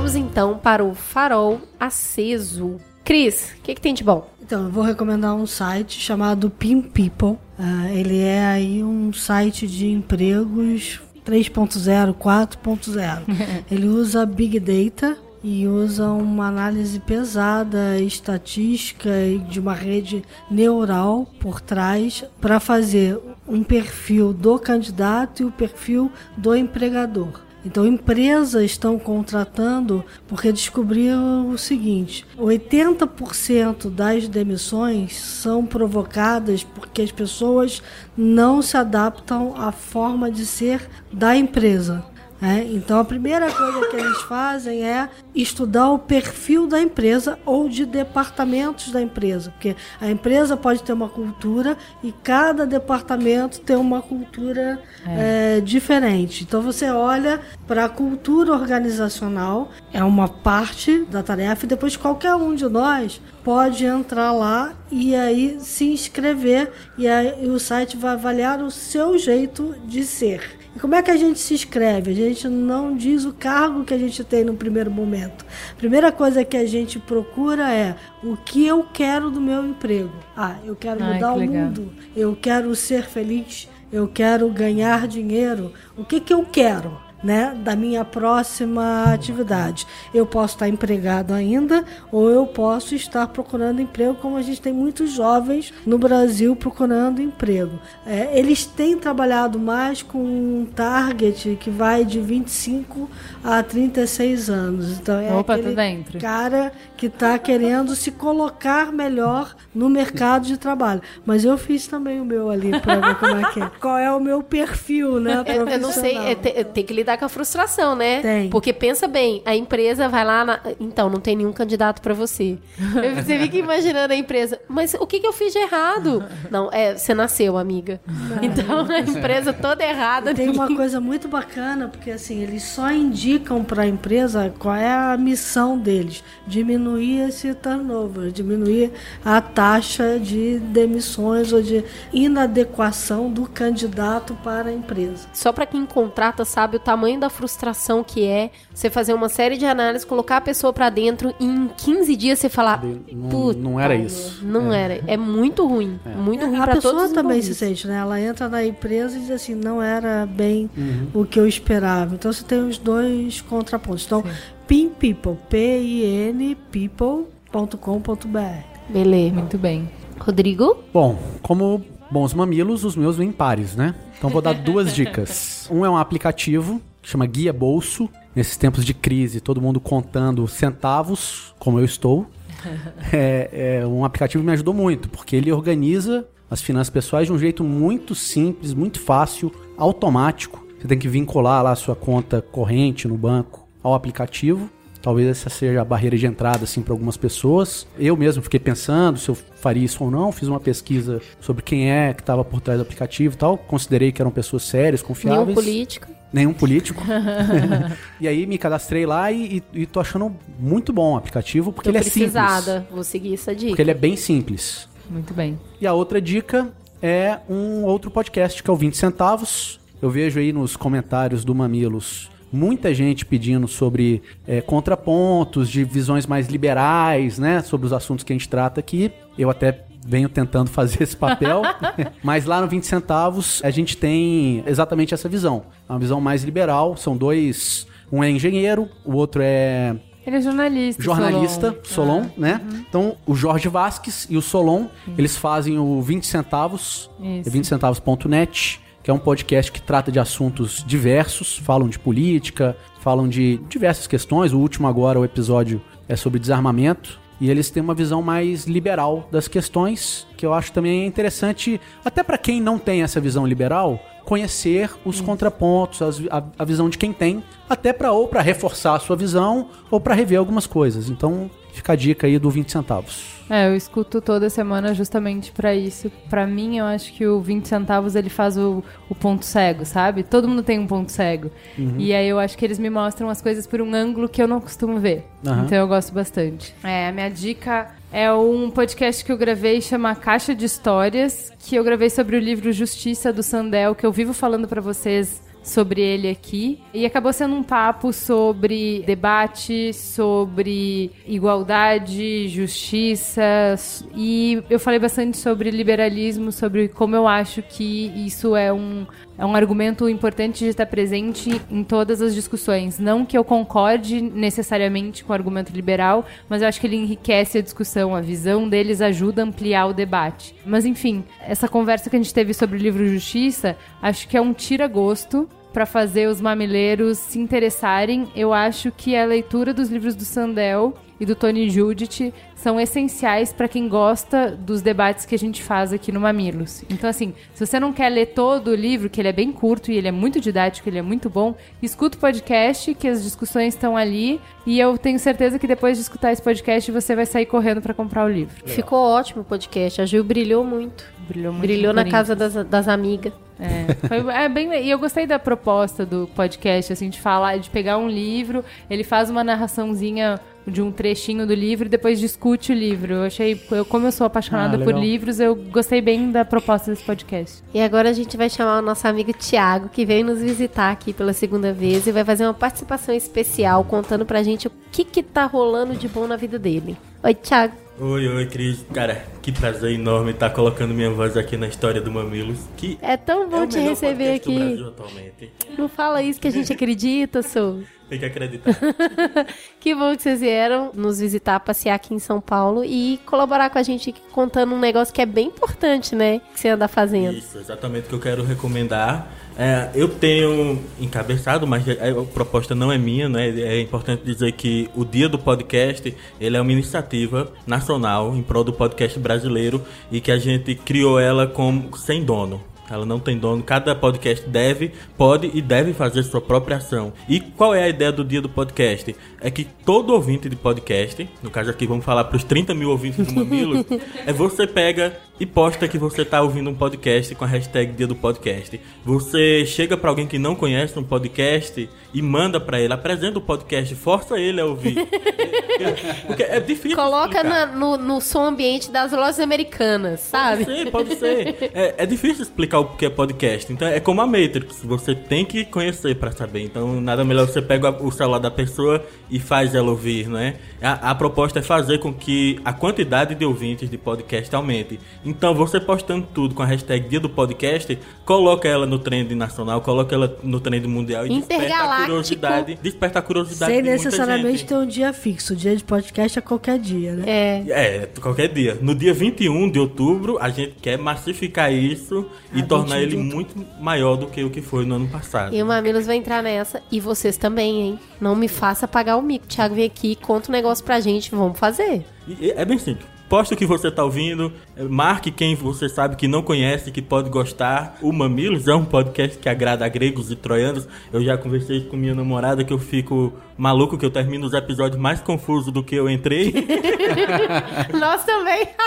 Vamos então para o farol aceso. Cris, o que, que tem de bom? Então, eu vou recomendar um site chamado Pin People. Ah, ele é aí um site de empregos 3.0, 4.0. ele usa Big Data e usa uma análise pesada, estatística e de uma rede neural por trás para fazer um perfil do candidato e o perfil do empregador. Então, empresas estão contratando porque descobriram o seguinte: 80% das demissões são provocadas porque as pessoas não se adaptam à forma de ser da empresa. Né? então, a primeira coisa que eles fazem é estudar o perfil da empresa ou de departamentos da empresa, porque a empresa pode ter uma cultura e cada departamento tem uma cultura é, diferente. Então você olha para a cultura organizacional, é uma parte da tarefa, e depois qualquer um de nós pode entrar lá e aí se inscrever, e aí o site vai avaliar o seu jeito de ser. E como é que a gente se inscreve? A gente não diz o cargo que a gente tem no primeiro momento. A primeira coisa que a gente procura é o que eu quero do meu emprego. Ah, eu quero Ai, mudar que o legal. mundo. Eu quero ser feliz. Eu quero ganhar dinheiro. O que, que eu quero? Né, da minha próxima atividade. Eu posso estar empregado ainda ou eu posso estar procurando emprego, como a gente tem muitos jovens no Brasil procurando emprego. É, eles têm trabalhado mais com um target que vai de 25 a 36 anos. Então é Opa, aquele cara que está querendo se colocar melhor no mercado de trabalho. Mas eu fiz também o meu ali para ver como é que é. Qual é o meu perfil, né? Eu, eu não sei, é, te- tem que lidar com a frustração, né? Tem. Porque pensa bem, a empresa vai lá, na- então não tem nenhum candidato pra você. Você fica imaginando a empresa, mas o que, que eu fiz de errado? Não, é, você nasceu, amiga. Então a empresa toda errada. Tem uma coisa muito bacana, porque assim, eles só indicam para a empresa qual é a missão deles: diminuir esse turnover, diminuir a taxa de demissões ou de inadequação do candidato para a empresa. Só pra quem contrata sabe o tamanho da frustração que é você fazer uma série de análises, colocar a pessoa pra dentro e em 15 dias você falar, Não, não era isso. não era. É muito ruim. Muito ruim a pra pessoa todos os também se sente, né? Ela entra na empresa e diz assim, não era bem Uhum. o que eu esperava. Então você tem os dois contrapontos. Então, PIN People, P-I-N people.com.br. Beleza. Muito bem. Rodrigo? Bom, como bons mamilos, os meus vêm pares, né? Então vou dar duas dicas. Um é um aplicativo chama Guia Bolso. Nesses tempos de crise, todo mundo contando centavos, como eu estou. É, é um aplicativo que me ajudou muito, porque ele organiza as finanças pessoais de um jeito muito simples, muito fácil, automático. Você tem que vincular lá a sua conta corrente no banco ao aplicativo. Talvez essa seja a barreira de entrada assim para algumas pessoas. Eu mesmo fiquei pensando se eu faria isso ou não. Fiz uma pesquisa sobre quem é que estava por trás do aplicativo e tal. Considerei que eram pessoas sérias, Nenhum confiáveis. político. Nenhum político. e aí me cadastrei lá e, e, e tô achando muito bom o aplicativo, porque Tô ele é simples. precisada. Vou seguir essa dica. Porque ele é bem simples. Muito bem. E a outra dica é um outro podcast que é o 20 centavos. Eu vejo aí nos comentários do Mamilos muita gente pedindo sobre é, contrapontos de visões mais liberais, né, sobre os assuntos que a gente trata aqui. Eu até venho tentando fazer esse papel, mas lá no 20 centavos a gente tem exatamente essa visão, uma visão mais liberal. São dois, um é engenheiro, o outro é Ele é jornalista. jornalista, Solon. Solon, né? Então, o Jorge Vasques e o Solon, eles fazem o 20 centavos, Isso. é 20centavos.net, que é um podcast que trata de assuntos diversos, falam de política, falam de diversas questões. O último agora, o episódio é sobre desarmamento. E eles têm uma visão mais liberal das questões, que eu acho também interessante, até para quem não tem essa visão liberal, conhecer os contrapontos, as- a, a visão de quem tem, até para ou para reforçar a sua visão ou para rever algumas coisas. Então, fica a dica aí do 20 centavos. É, eu escuto toda semana justamente pra isso. Pra mim, eu acho que o 20 centavos ele faz o, o ponto cego, sabe? Todo mundo tem um ponto cego. E aí eu acho que eles me mostram as coisas por um ângulo que eu não costumo ver. Aham. Então eu gosto bastante. É, a minha dica é um podcast que eu gravei chama Caixa de Histórias, que eu gravei sobre o livro Justiça do Sandel, que eu vivo falando pra vocês sobre ele aqui. E acabou sendo um papo sobre debate, sobre igualdade, justiça. E eu falei bastante sobre liberalismo, sobre como eu acho que isso é um, é um argumento importante de estar presente em todas as discussões. Não que eu concorde necessariamente com o argumento liberal, mas eu acho que ele enriquece a discussão, a visão deles ajuda a ampliar o debate. Mas enfim, essa conversa que a gente teve sobre o livro Justiça, acho que é um tira-gosto para fazer os mamileiros se interessarem. Eu acho que a leitura dos livros do Sandel e do Tony Judith são essenciais para quem gosta dos debates que a gente faz aqui no Mamilos. Então, assim, se você não quer ler todo o livro, que ele é bem curto e ele é muito didático, ele é muito bom, escuta o podcast, que as discussões estão ali. E eu tenho certeza que depois de escutar esse podcast, você vai sair correndo para comprar o livro. Ficou ótimo o podcast. A Gil brilhou muito. Brilhou muito. Brilhou na casa das, das amigas. É, foi, é bem, e eu gostei da proposta do podcast, assim, de falar, de pegar um livro, ele faz uma narraçãozinha de um trechinho do livro e depois discute o livro. Eu achei, eu, como eu sou apaixonada Ah, por livros, eu gostei bem da proposta desse podcast. E agora a gente vai chamar o nosso amigo Tiago, que veio nos visitar aqui pela segunda vez e vai fazer uma participação especial contando pra gente o que que tá rolando de bom na vida dele. Oi, Tiago. Oi, oi, Cris. Cara, que prazer enorme estar colocando minha voz aqui na história do Mamilos. Que É tão bom é te receber aqui. Não fala isso que a gente acredita, sou. Tem que acreditar. Que bom que vocês vieram nos visitar, passear aqui em São Paulo e colaborar com a gente contando um negócio que é bem importante, né? Que você anda fazendo. Isso, exatamente o que eu quero recomendar. É, eu tenho encabeçado, mas a a proposta não é minha, né? É importante dizer que o Dia do Podcast, ele é uma iniciativa nacional em prol do podcast brasileiro e que a gente criou ela como sem dono. Ela não tem dono. Cada podcast deve, pode e deve fazer sua própria ação. E qual é a ideia do dia do podcast? É que todo ouvinte de podcast, no caso aqui vamos falar para os 30 mil ouvintes do Mamilos, é você pega e posta que você está ouvindo um podcast com a hashtag dia do podcast. Você chega para alguém que não conhece um podcast e manda para ele, apresenta o podcast, força ele a ouvir. Porque é difícil. Coloca na- no, no som ambiente das lojas americanas, sabe? Pode ser, pode ser. É, é difícil explicar o que é podcast. Então é como a Matrix. Você tem que conhecer pra saber. Então nada melhor você pega o celular da pessoa e faz ela ouvir, né? A, a proposta é fazer com que a quantidade de ouvintes de podcast aumente. Então você postando tudo com a hashtag dia do podcast, coloca ela no trend nacional, coloca ela no trend mundial e desperta a curiosidade. Desperta a curiosidade Sem de muita necessariamente gente. ter um dia fixo. O dia de podcast é qualquer dia, né? É. É, qualquer dia. No dia 21 de outubro, a gente quer massificar isso e Ah, tornar 21 ele muito maior do que o que foi no ano passado. E o Mamilos vai entrar nessa. E vocês também, hein? Não me faça pagar o mico. Thiago vem aqui, conta um negócio pra gente. Vamos fazer. E é bem simples. Posta o que você tá ouvindo, marque quem você sabe que não conhece, que pode gostar. O Mamilos é um podcast que agrada gregos e troianos. Eu já conversei com minha namorada que eu fico maluco que eu termino os episódios mais confusos do que eu entrei. Nós também.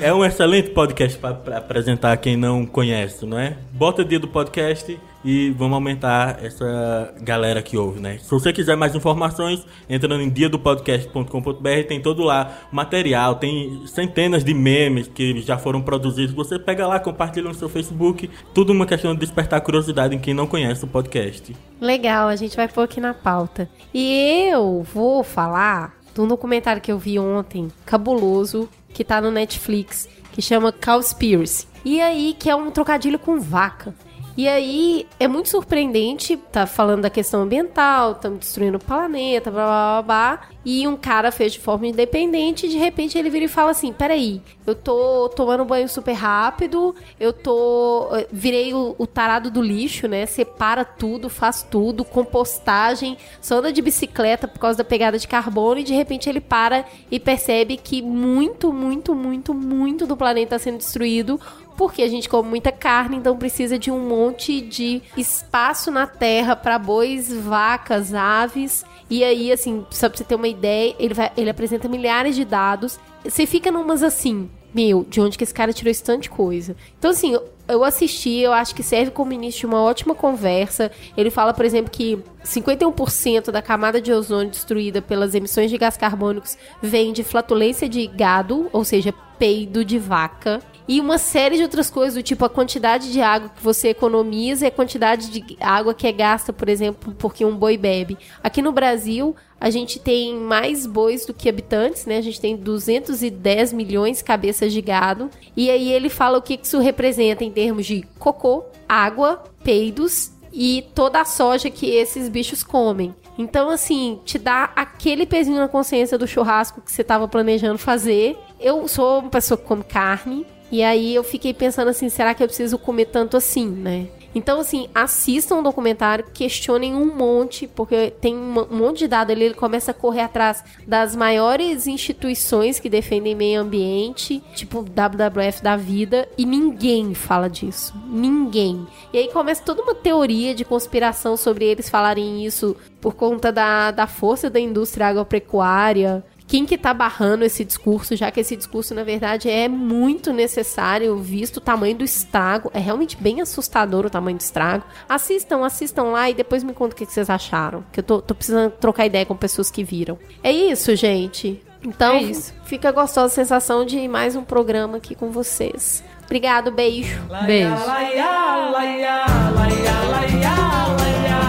É um excelente podcast para apresentar quem não conhece, não é? Bota dia do podcast e vamos aumentar essa galera que ouve, né? Se você quiser mais informações, entrando em diadopodcast.com.br, tem todo lá material, tem centenas de memes que já foram produzidos. Você pega lá, compartilha no seu Facebook. Tudo uma questão de despertar curiosidade em quem não conhece o podcast. Legal, a gente vai pôr aqui na pauta. E eu vou falar de um documentário que eu vi ontem, cabuloso, que tá no Netflix, que chama Cowspiracy. E aí, que é um trocadilho com vaca. E aí é muito surpreendente, tá falando da questão ambiental, estamos destruindo o planeta, blá blá blá blá. E um cara fez de forma independente e de repente ele vira e fala assim: peraí, eu tô tomando banho super rápido, eu tô. eh, Virei o, o tarado do lixo, né? Separa tudo, faz tudo, compostagem, só anda de bicicleta por causa da pegada de carbono e de repente ele para e percebe que muito, muito, muito, muito do planeta está sendo destruído porque a gente come muita carne, então precisa de um monte de espaço na terra para bois, vacas, aves. E aí, assim, só pra você ter uma ideia, ele, vai, ele apresenta milhares de dados. Você fica numas assim, meu, de onde que esse cara tirou esse tanto de coisa? Então, assim, eu, assisti, eu acho que serve como início de uma ótima conversa. Ele fala, por exemplo, que 51% da camada de ozônio destruída pelas emissões de gás carbônicos vem de flatulência de gado, ou seja, peido de vaca. E uma série de outras coisas, do tipo a quantidade de água que você economiza e a quantidade de água que é gasta, por exemplo, porque um boi bebe. Aqui no Brasil, a gente tem mais bois do que habitantes, né? A gente tem 210 milhões de cabeças de gado. E aí ele fala o que isso representa em termos de cocô, água, peidos e toda a soja que esses bichos comem. Então, assim, te dá aquele pezinho na consciência do churrasco que você estava planejando fazer. Eu sou uma pessoa que come carne, e aí eu fiquei pensando assim, será que eu preciso comer tanto assim, né? Então, assim, assistam o documentário, questionem um monte, porque tem um monte de dado ali, ele começa a correr atrás das maiores instituições que defendem meio ambiente, tipo WWF da vida, e ninguém fala disso. Ninguém. E aí começa toda uma teoria de conspiração sobre eles falarem isso por conta da, da força da indústria agropecuária, quem que tá barrando esse discurso, já que esse discurso, na verdade, é muito necessário, visto o tamanho do estrago. É realmente bem assustador o tamanho do estrago. Assistam, assistam lá e depois me conta o que, que vocês acharam. Que eu tô, tô precisando trocar ideia com pessoas que viram. É isso, gente. Então, É isso. fica a gostosa sensação de mais um programa aqui com vocês. Obrigado, beijo. Beijo. Laia, laia, laia, laia,